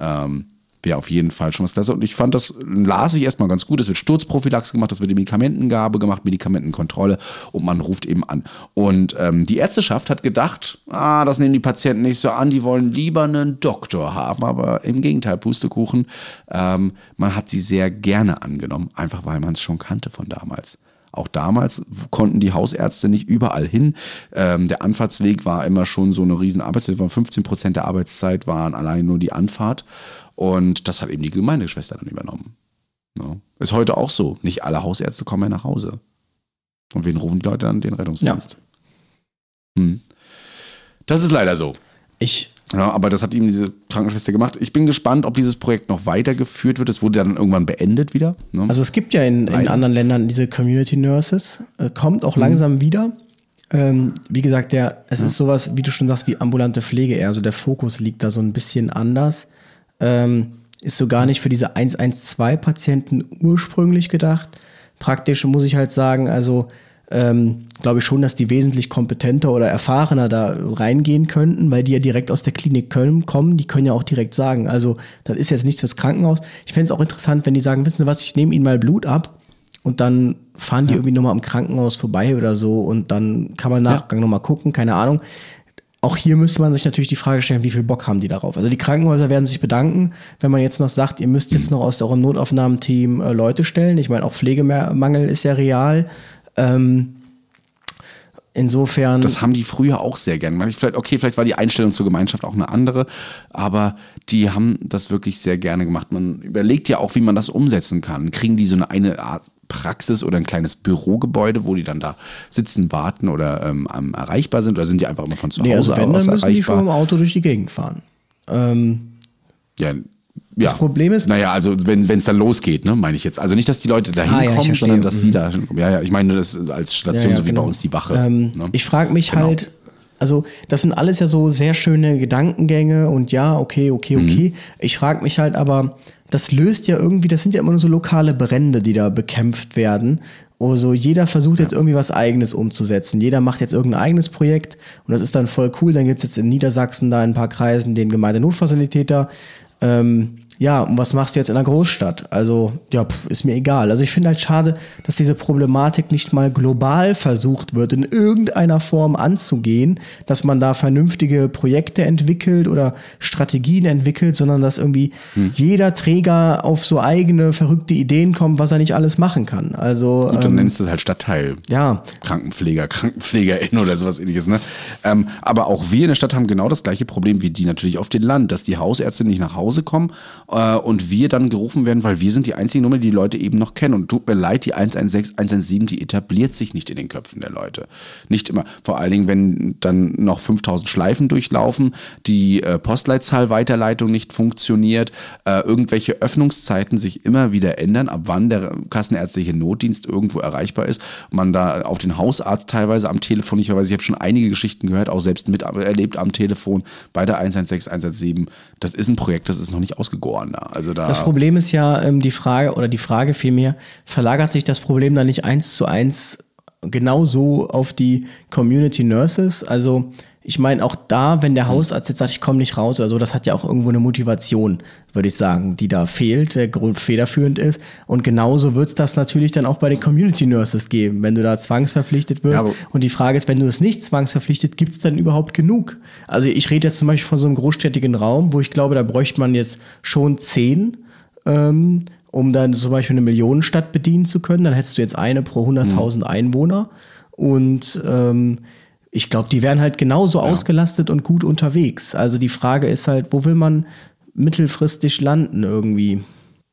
ähm, wäre auf jeden Fall schon was klasse. Und ich fand das, las ich erstmal ganz gut. Es wird Sturzprophylaxe gemacht, es wird Medikamentengabe gemacht, Medikamentenkontrolle und man ruft eben an. Und ähm, die Ärzteschaft hat gedacht, ah, das nehmen die Patienten nicht so an, die wollen lieber einen Doktor haben. Aber im Gegenteil, Pustekuchen, ähm, man hat sie sehr gerne angenommen, einfach weil man es schon kannte von damals. Auch damals konnten die Hausärzte nicht überall hin. Ähm, der Anfahrtsweg war immer schon so eine riesen Arbeitszeit. 15 Prozent der Arbeitszeit waren allein nur die Anfahrt. Und das hat eben die Gemeindeschwester dann übernommen. Ja. Ist heute auch so. Nicht alle Hausärzte kommen mehr nach Hause. Und wen rufen die Leute dann? Den Rettungsdienst. Ja. Hm. Das ist leider so. Ich ja, aber das hat ihm diese Krankenschwester gemacht. Ich bin gespannt, ob dieses Projekt noch weitergeführt wird. Es wurde dann irgendwann beendet wieder. Ne? Also es gibt ja in, in anderen Ländern diese Community Nurses. Äh, kommt auch mhm. langsam wieder. Ähm, wie gesagt, der, es ja. ist sowas, wie du schon sagst, wie ambulante Pflege eher. Also der Fokus liegt da so ein bisschen anders. Ähm, ist so gar nicht für diese 112-Patienten ursprünglich gedacht. Praktisch muss ich halt sagen, also ähm, glaube ich schon, dass die wesentlich kompetenter oder erfahrener da reingehen könnten, weil die ja direkt aus der Klinik Köln kommen. Die können ja auch direkt sagen, also das ist jetzt nichts fürs Krankenhaus. Ich fände es auch interessant, wenn die sagen, wissen Sie was, ich nehme Ihnen mal Blut ab und dann fahren die ja. irgendwie nochmal am Krankenhaus vorbei oder so und dann kann man Nachgang ja. nochmal gucken, keine Ahnung. Auch hier müsste man sich natürlich die Frage stellen, wie viel Bock haben die darauf? Also die Krankenhäuser werden sich bedanken, wenn man jetzt noch sagt, ihr müsst jetzt noch aus eurem Notaufnahmeteam äh, Leute stellen. Ich meine, auch Pflegemangel ist ja real. Ähm, insofern. Das haben die früher auch sehr gern. Vielleicht, okay, vielleicht war die Einstellung zur Gemeinschaft auch eine andere, aber die haben das wirklich sehr gerne gemacht. Man überlegt ja auch, wie man das umsetzen kann. Kriegen die so eine, eine Art Praxis oder ein kleines Bürogebäude, wo die dann da sitzen, warten oder ähm, erreichbar sind? Oder sind die einfach immer von zu Hause nee, also wenn, aus dann müssen erreichbar? die schon im Auto durch die Gegend fahren. Ähm, ja, das Problem ist. Naja, also wenn es dann losgeht, ne, meine ich jetzt. Also nicht, dass die Leute da hinkommen, ah, ja, sondern dass mhm. sie da. Ja, ja, ich meine das als Station, ja, so wie genau. bei uns die Wache. Ähm, ne? Ich frage mich genau. halt, also das sind alles ja so sehr schöne Gedankengänge und ja, okay, okay, okay. Mhm. Ich frage mich halt aber, das löst ja irgendwie, das sind ja immer nur so lokale Brände, die da bekämpft werden. Also jeder versucht jetzt irgendwie was Eigenes umzusetzen. Jeder macht jetzt irgendein eigenes Projekt und das ist dann voll cool. Dann gibt es jetzt in Niedersachsen da in ein paar Kreisen den Gemeindenotfazilitäter. Ähm, ja, und was machst du jetzt in einer Großstadt? Also, ja, pf, ist mir egal. Also ich finde halt schade, dass diese Problematik nicht mal global versucht wird, in irgendeiner Form anzugehen, dass man da vernünftige Projekte entwickelt oder Strategien entwickelt, sondern dass irgendwie hm. jeder Träger auf so eigene verrückte Ideen kommt, was er nicht alles machen kann. Also Gut, dann ähm, nennst du es halt Stadtteil. Ja. Krankenpfleger, Krankenpflegerin oder sowas ähnliches. Ne? Ähm, aber auch wir in der Stadt haben genau das gleiche Problem wie die natürlich auf dem Land, dass die Hausärzte nicht nach Hause kommen äh, und wir dann gerufen werden, weil wir sind die einzige Nummer, die die Leute eben noch kennen. Und tut mir leid, die 116, 117, die etabliert sich nicht in den Köpfen der Leute. Nicht immer. Vor allen Dingen, wenn dann noch 5000 Schleifen durchlaufen, die äh, Postleitzahlweiterleitung nicht funktioniert, äh, irgendwelche Öffnungszeiten sich immer wieder ändern, ab wann der kassenärztliche Notdienst irgendwo erreichbar ist, man da auf den Hausarzt teilweise am Telefon nicht verweist. Ich habe schon einige Geschichten gehört, auch selbst miterlebt am Telefon bei der 116, 117. Das ist ein Projekt, das ist noch nicht ausgegoren da. Also da das Problem ist ja ähm, die Frage, oder die Frage vielmehr, verlagert sich das Problem dann nicht eins zu eins genauso auf die Community Nurses? Also ich meine, auch da, wenn der Hausarzt jetzt sagt, ich komme nicht raus oder so, das hat ja auch irgendwo eine Motivation, würde ich sagen, die da fehlt, der Grund federführend ist. Und genauso wird es das natürlich dann auch bei den Community Nurses geben, wenn du da zwangsverpflichtet wirst. Ja, und die Frage ist, wenn du es nicht zwangsverpflichtet, gibt es dann überhaupt genug? Also ich rede jetzt zum Beispiel von so einem großstädtigen Raum, wo ich glaube, da bräuchte man jetzt schon zehn. Ähm, um dann zum Beispiel eine Millionenstadt bedienen zu können, dann hättest du jetzt eine pro 100.000 mhm. Einwohner. Und ähm, ich glaube, die wären halt genauso ja. ausgelastet und gut unterwegs. Also die Frage ist halt, wo will man mittelfristig landen irgendwie?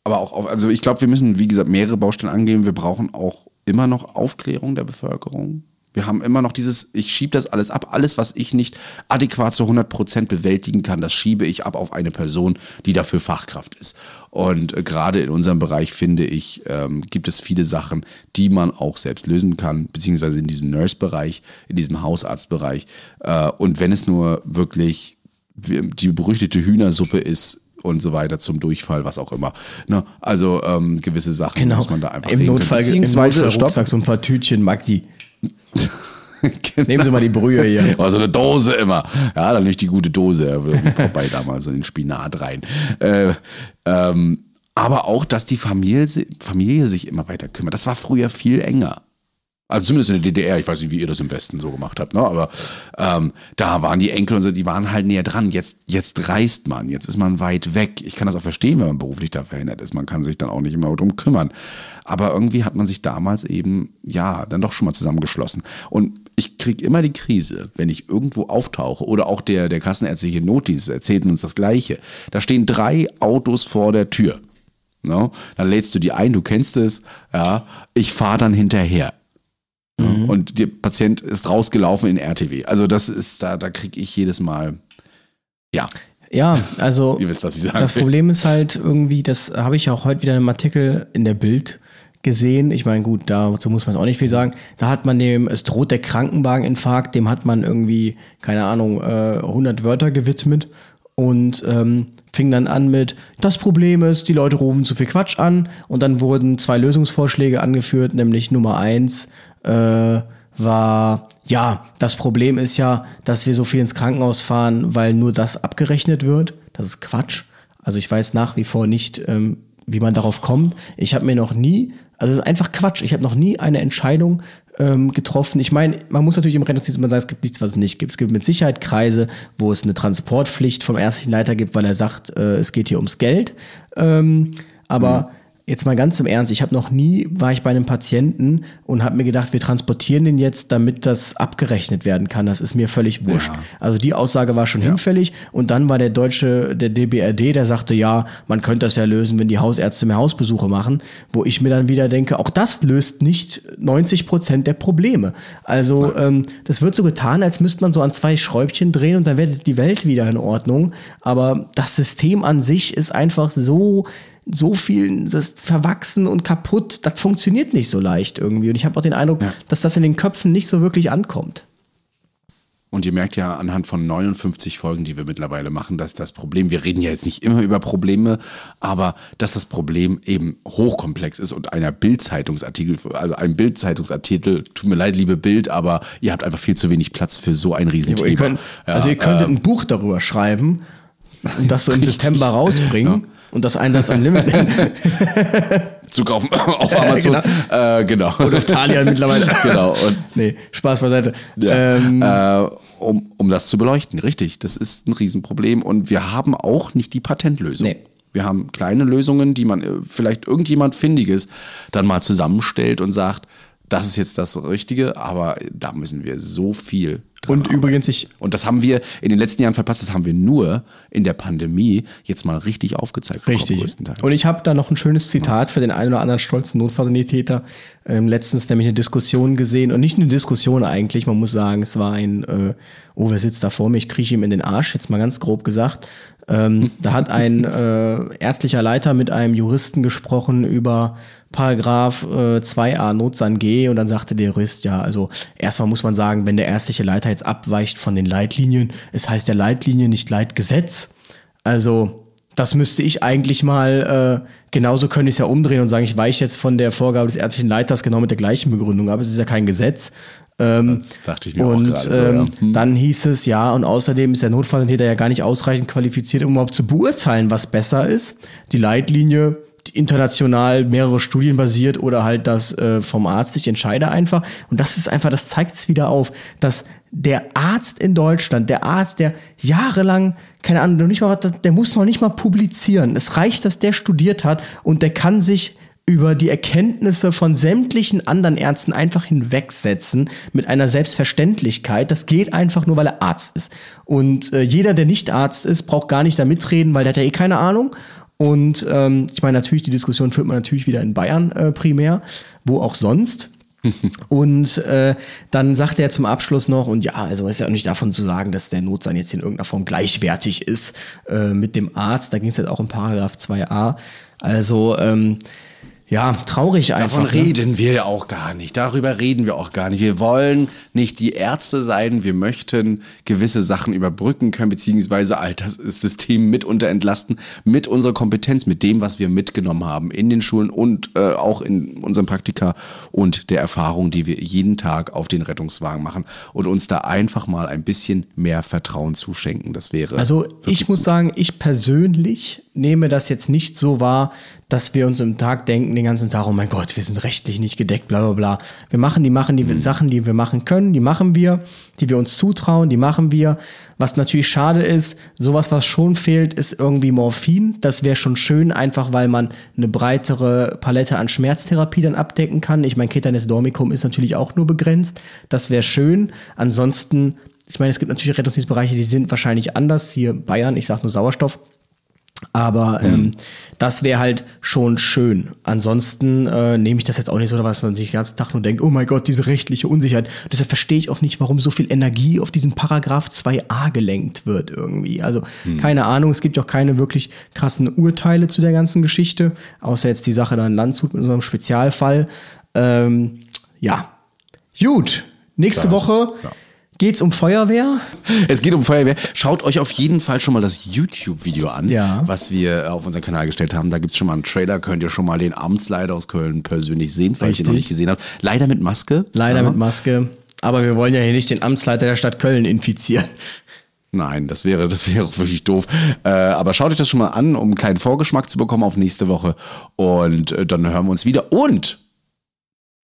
Aber auch, auf, also ich glaube, wir müssen, wie gesagt, mehrere Baustellen angehen. Wir brauchen auch immer noch Aufklärung der Bevölkerung. Wir haben immer noch dieses, ich schiebe das alles ab. Alles, was ich nicht adäquat zu 100 Prozent bewältigen kann, das schiebe ich ab auf eine Person, die dafür Fachkraft ist. Und äh, gerade in unserem Bereich, finde ich, ähm, gibt es viele Sachen, die man auch selbst lösen kann, beziehungsweise in diesem Nurse-Bereich, in diesem Hausarztbereich. Äh, und wenn es nur wirklich die berüchtigte Hühnersuppe ist, und so weiter zum Durchfall, was auch immer. Ne? Also ähm, gewisse Sachen genau. muss man da einfach Im Notfall, Beziehungsweise, im Notfall Rucksack so ein paar Tütchen Magdi. [laughs] genau. Nehmen Sie mal die Brühe hier. Oh, so eine Dose immer. Ja, dann nicht die gute Dose, Popeye [laughs] damals in den Spinat rein. Äh, ähm, aber auch, dass die Familie, Familie sich immer weiter kümmert. Das war früher viel enger. Also zumindest in der DDR, ich weiß nicht, wie ihr das im Westen so gemacht habt, ne? aber ähm, da waren die Enkel und so, die waren halt näher dran. Jetzt, jetzt reist man, jetzt ist man weit weg. Ich kann das auch verstehen, wenn man beruflich da verhindert ist. Man kann sich dann auch nicht immer drum kümmern. Aber irgendwie hat man sich damals eben, ja, dann doch schon mal zusammengeschlossen. Und ich kriege immer die Krise, wenn ich irgendwo auftauche oder auch der, der kassenärztliche Notdienst erzählt uns das Gleiche. Da stehen drei Autos vor der Tür. No? Dann lädst du die ein, du kennst es, ja, ich fahre dann hinterher. Mhm. Und der Patient ist rausgelaufen in RTW. Also das ist, da, da kriege ich jedes Mal, ja. Ja, [laughs] also wisst, was ich sagen das will. Problem ist halt irgendwie, das habe ich auch heute wieder in einem Artikel in der Bild gesehen. Ich meine, gut, dazu muss man es auch nicht viel sagen. Da hat man dem, es droht der Krankenwageninfarkt, dem hat man irgendwie, keine Ahnung, äh, 100 Wörter gewidmet und ähm, fing dann an mit, das Problem ist, die Leute rufen zu viel Quatsch an und dann wurden zwei Lösungsvorschläge angeführt, nämlich Nummer eins, äh, war, ja, das Problem ist ja, dass wir so viel ins Krankenhaus fahren, weil nur das abgerechnet wird. Das ist Quatsch. Also ich weiß nach wie vor nicht, ähm, wie man darauf kommt. Ich habe mir noch nie, also es ist einfach Quatsch. Ich habe noch nie eine Entscheidung ähm, getroffen. Ich meine, man muss natürlich im Rettungsdienst immer sagen, es gibt nichts, was es nicht gibt. Es gibt mit Sicherheit Kreise, wo es eine Transportpflicht vom ärztlichen Leiter gibt, weil er sagt, äh, es geht hier ums Geld. Ähm, aber mhm Jetzt mal ganz im Ernst, ich habe noch nie, war ich bei einem Patienten und habe mir gedacht, wir transportieren den jetzt, damit das abgerechnet werden kann. Das ist mir völlig wurscht. Ja. Also die Aussage war schon ja. hinfällig und dann war der deutsche, der DBRD, der sagte, ja, man könnte das ja lösen, wenn die Hausärzte mehr Hausbesuche machen, wo ich mir dann wieder denke, auch das löst nicht 90 Prozent der Probleme. Also ähm, das wird so getan, als müsste man so an zwei Schräubchen drehen und dann wäre die Welt wieder in Ordnung. Aber das System an sich ist einfach so so viel das ist verwachsen und kaputt, das funktioniert nicht so leicht irgendwie. Und ich habe auch den Eindruck, ja. dass das in den Köpfen nicht so wirklich ankommt. Und ihr merkt ja anhand von 59 Folgen, die wir mittlerweile machen, dass das Problem, wir reden ja jetzt nicht immer über Probleme, aber dass das Problem eben hochkomplex ist und einer Bildzeitungsartikel, also ein Bildzeitungsartikel, tut mir leid, liebe Bild, aber ihr habt einfach viel zu wenig Platz für so ein Riesenthema. Ja, ihr könnt, also ihr könntet ähm, ein Buch darüber schreiben und das so im. [laughs] September rausbringen und das Einsatz Unlimited Zu kaufen auf Amazon. genau. Äh, genau. oder auf Talian mittlerweile. [laughs] Genau. Und [laughs] nee, Spaß beiseite. Ja. Ähm, äh, um, um das zu beleuchten, richtig. Das ist ein Riesenproblem und wir haben auch nicht die Patentlösung. Nee. Wir haben kleine Lösungen, die man äh, vielleicht irgendjemand Findiges dann mal zusammenstellt und sagt, das ist jetzt das Richtige, aber da müssen wir so viel dran Und übrigens, ich- Und das haben wir in den letzten Jahren verpasst, das haben wir nur in der Pandemie jetzt mal richtig aufgezeigt Richtig. Und ich habe da noch ein schönes Zitat für den einen oder anderen stolzen Notfallsanitäter. Ähm, letztens nämlich eine Diskussion gesehen und nicht eine Diskussion eigentlich, man muss sagen, es war ein, äh, oh, wer sitzt da vor mir, ich krieche ihm in den Arsch, jetzt mal ganz grob gesagt. Ähm, da hat ein äh, ärztlicher Leiter mit einem Juristen gesprochen über Paragraph äh, 2a Notsan G und dann sagte der Jurist, ja, also erstmal muss man sagen, wenn der ärztliche Leiter jetzt abweicht von den Leitlinien, es heißt ja Leitlinie, nicht Leitgesetz. Also das müsste ich eigentlich mal, äh, genauso könnte ich es ja umdrehen und sagen, ich weiche jetzt von der Vorgabe des ärztlichen Leiters genau mit der gleichen Begründung ab. Es ist ja kein Gesetz. Ähm, Das dachte ich mir auch und gerade so, ähm, ja. Hm. dann hieß es ja, und außerdem ist der Notfallsanitäter ja gar nicht ausreichend qualifiziert, um überhaupt zu beurteilen, was besser ist. Die Leitlinie, international mehrere Studien basiert oder halt das äh, vom Arzt, ich entscheide einfach. Und das ist einfach, das zeigt es wieder auf, dass der Arzt in Deutschland, der Arzt, der jahrelang, keine Ahnung, nicht mal, der muss noch nicht mal publizieren. Es reicht, dass der studiert hat und der kann sich über die Erkenntnisse von sämtlichen anderen Ärzten einfach hinwegsetzen mit einer Selbstverständlichkeit. Das geht einfach nur, weil er Arzt ist. Und äh, jeder, der nicht Arzt ist, braucht gar nicht da mitreden, weil der hat ja eh keine Ahnung. Und ähm, ich meine, natürlich, die Diskussion führt man natürlich wieder in Bayern äh, primär, wo auch sonst. [laughs] Und äh, dann sagt er zum Abschluss noch, und ja, also ist ja auch nicht davon zu sagen, dass der Notsan jetzt in irgendeiner Form gleichwertig ist äh, mit dem Arzt. Da ging es jetzt auch in Paragraph 2a. Also, ähm, ja, traurig einfach. Davon ne? reden wir ja auch gar nicht. Darüber reden wir auch gar nicht. Wir wollen nicht die Ärzte sein. Wir möchten gewisse Sachen überbrücken können, beziehungsweise all das System mitunter entlasten, mit unserer Kompetenz, mit dem, was wir mitgenommen haben in den Schulen und äh, auch in unserem Praktika und der Erfahrung, die wir jeden Tag auf den Rettungswagen machen und uns da einfach mal ein bisschen mehr Vertrauen zuschenken. Das wäre. Also ich muss gut. sagen, ich persönlich nehme das jetzt nicht so wahr, dass wir uns im Tag denken den ganzen Tag, oh mein Gott, wir sind rechtlich nicht gedeckt, bla bla bla. Wir machen die machen die Mhm. Sachen, die wir machen können, die machen wir, die wir uns zutrauen, die machen wir. Was natürlich schade ist, sowas, was schon fehlt, ist irgendwie Morphin. Das wäre schon schön, einfach weil man eine breitere Palette an Schmerztherapie dann abdecken kann. Ich meine, Ketanes Dormicum ist natürlich auch nur begrenzt. Das wäre schön. Ansonsten, ich meine, es gibt natürlich Rettungsdienstbereiche, die sind wahrscheinlich anders. Hier Bayern, ich sage nur Sauerstoff. Aber ähm, das wäre halt schon schön. Ansonsten äh, nehme ich das jetzt auch nicht so, dass man sich den ganzen Tag nur denkt, oh mein Gott, diese rechtliche Unsicherheit. Deshalb verstehe ich auch nicht, warum so viel Energie auf diesen Paragraph 2a gelenkt wird irgendwie. Also keine Ahnung, es gibt auch keine wirklich krassen Urteile zu der ganzen Geschichte, außer jetzt die Sache da in Landshut mit unserem Spezialfall. Ähm, ja, gut. Nächste Das- Woche ja. Geht's um Feuerwehr. Es geht um Feuerwehr. Schaut euch auf jeden Fall schon mal das YouTube-Video an, Ja. was wir auf unseren Kanal gestellt haben. Da gibt es schon mal einen Trailer, könnt ihr schon mal den Amtsleiter aus Köln persönlich sehen, falls ihr noch Richtig. nicht gesehen habt. Leider mit Maske. Leider Ja. mit Maske. Aber wir wollen ja hier nicht den Amtsleiter der Stadt Köln infizieren. Nein, das wäre, das wäre wirklich doof. Äh, aber schaut euch das schon mal an, um einen kleinen Vorgeschmack zu bekommen auf nächste Woche. Und äh, dann hören wir uns wieder. Und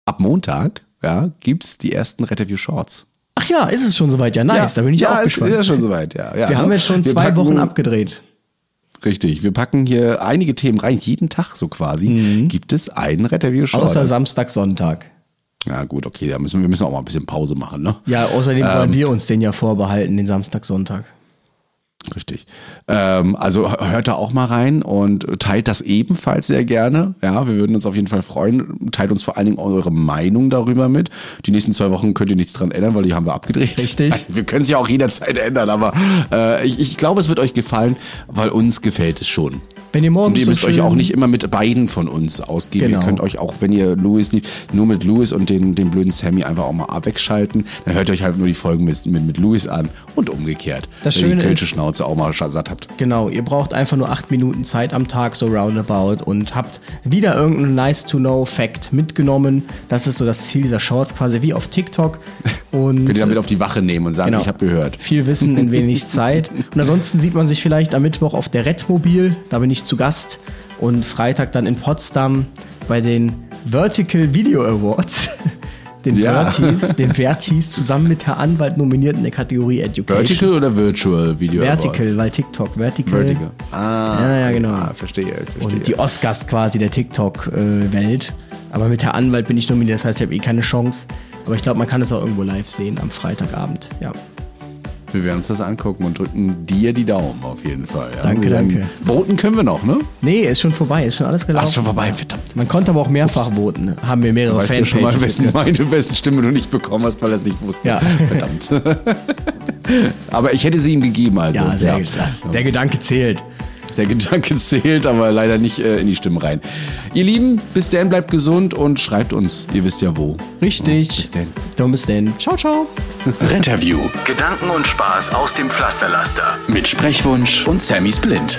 ab Montag ja, gibt es die ersten Retterview Shorts. Ach ja, ist es schon soweit? Ja, nice. da bin ich ja, auch ist, gespannt. ist ja schon soweit, ja. ja wir ne? haben jetzt schon Wir zwei Wochen abgedreht. Richtig, wir packen hier einige Themen rein. Jeden Tag so quasi gibt es einen Retterview Short. Mhm. Außer Samstag, Sonntag. Ja gut, okay, da müssen wir, wir müssen auch mal ein bisschen Pause machen, ne? Ja, außerdem Ähm. wollen wir uns den ja vorbehalten, den Samstag, Sonntag. Richtig. Ähm, also hört da auch mal rein und teilt das ebenfalls sehr gerne. Ja, wir würden uns auf jeden Fall freuen. Teilt uns vor allen Dingen eure Meinung darüber mit. Die nächsten zwei Wochen könnt ihr nichts dran ändern, weil die haben wir abgedreht. Richtig. [laughs] Wir können es ja auch jederzeit ändern, aber äh, ich, ich glaube, es wird euch gefallen, weil uns gefällt es schon. Wenn ihr morgens Und ihr so müsst euch schön- auch nicht immer mit beiden von uns ausgeben. Genau. Ihr könnt euch auch, wenn ihr Louis liebt, nur mit Louis und den, den blöden Sammy einfach auch mal wegschalten. Dann hört euch halt nur die Folgen mit, mit, mit Louis an und umgekehrt. Das wenn Schöne ihr die Kölsche Schnauze auch mal satt habt. Genau, ihr braucht einfach nur acht Minuten Zeit am Tag, so roundabout, und habt wieder irgendeinen Nice-to-Know-Fact mitgenommen. Das ist so das Ziel dieser Shorts, quasi wie auf TikTok. [laughs] Und Könnt ihr damit auf die Wache nehmen und sagen, Genau. ich habe gehört. Viel Wissen in wenig [laughs] Zeit. Und ansonsten sieht man sich vielleicht am Mittwoch auf der Redmobil. Da bin ich zu Gast. Und Freitag dann in Potsdam bei den Vertical Video Awards. [laughs] Den Ja. Vertis, [laughs] den Vertis zusammen mit Herr Anwalt nominiert in der Kategorie Education. Vertical oder Virtual Video Vertical, weil TikTok. Vertical. Vertical. Ah, Ja, ja, genau. Ah, verstehe, verstehe. Und die Oscars quasi der TikTok-Welt. Aber mit Herr Anwalt bin ich nominiert, das heißt, ich habe eh keine Chance. Aber ich glaube, man kann es auch irgendwo live sehen am Freitagabend. Ja. Wir werden uns das angucken und drücken dir die Daumen auf jeden Fall. Ja? Danke, danke. Voten können wir noch, ne? Nee, ist schon vorbei, ist schon alles gelaufen. Ach, ist schon vorbei, verdammt. Man konnte aber auch mehrfach voten. Haben wir mehrere Weißt du schon mal, Fanpages wessen, meine, wessen Stimme du nicht bekommen hast, weil er es nicht wusste. Ja. [laughs] Verdammt. [laughs] aber ich hätte sie ihm gegeben, also. Ja, sehr. Das, der Gedanke zählt. Der Gedanke [laughs] zählt, aber leider nicht äh, in die Stimmen rein. Ihr Lieben, bis dann bleibt gesund und schreibt uns. Ihr wisst ja wo. Richtig. Bis denn. Dann bis denn. Ciao, ciao. [laughs] Retterview. Gedanken und Spaß aus dem Pflasterlaster. Mit Sprechwunsch und Sammy Splint.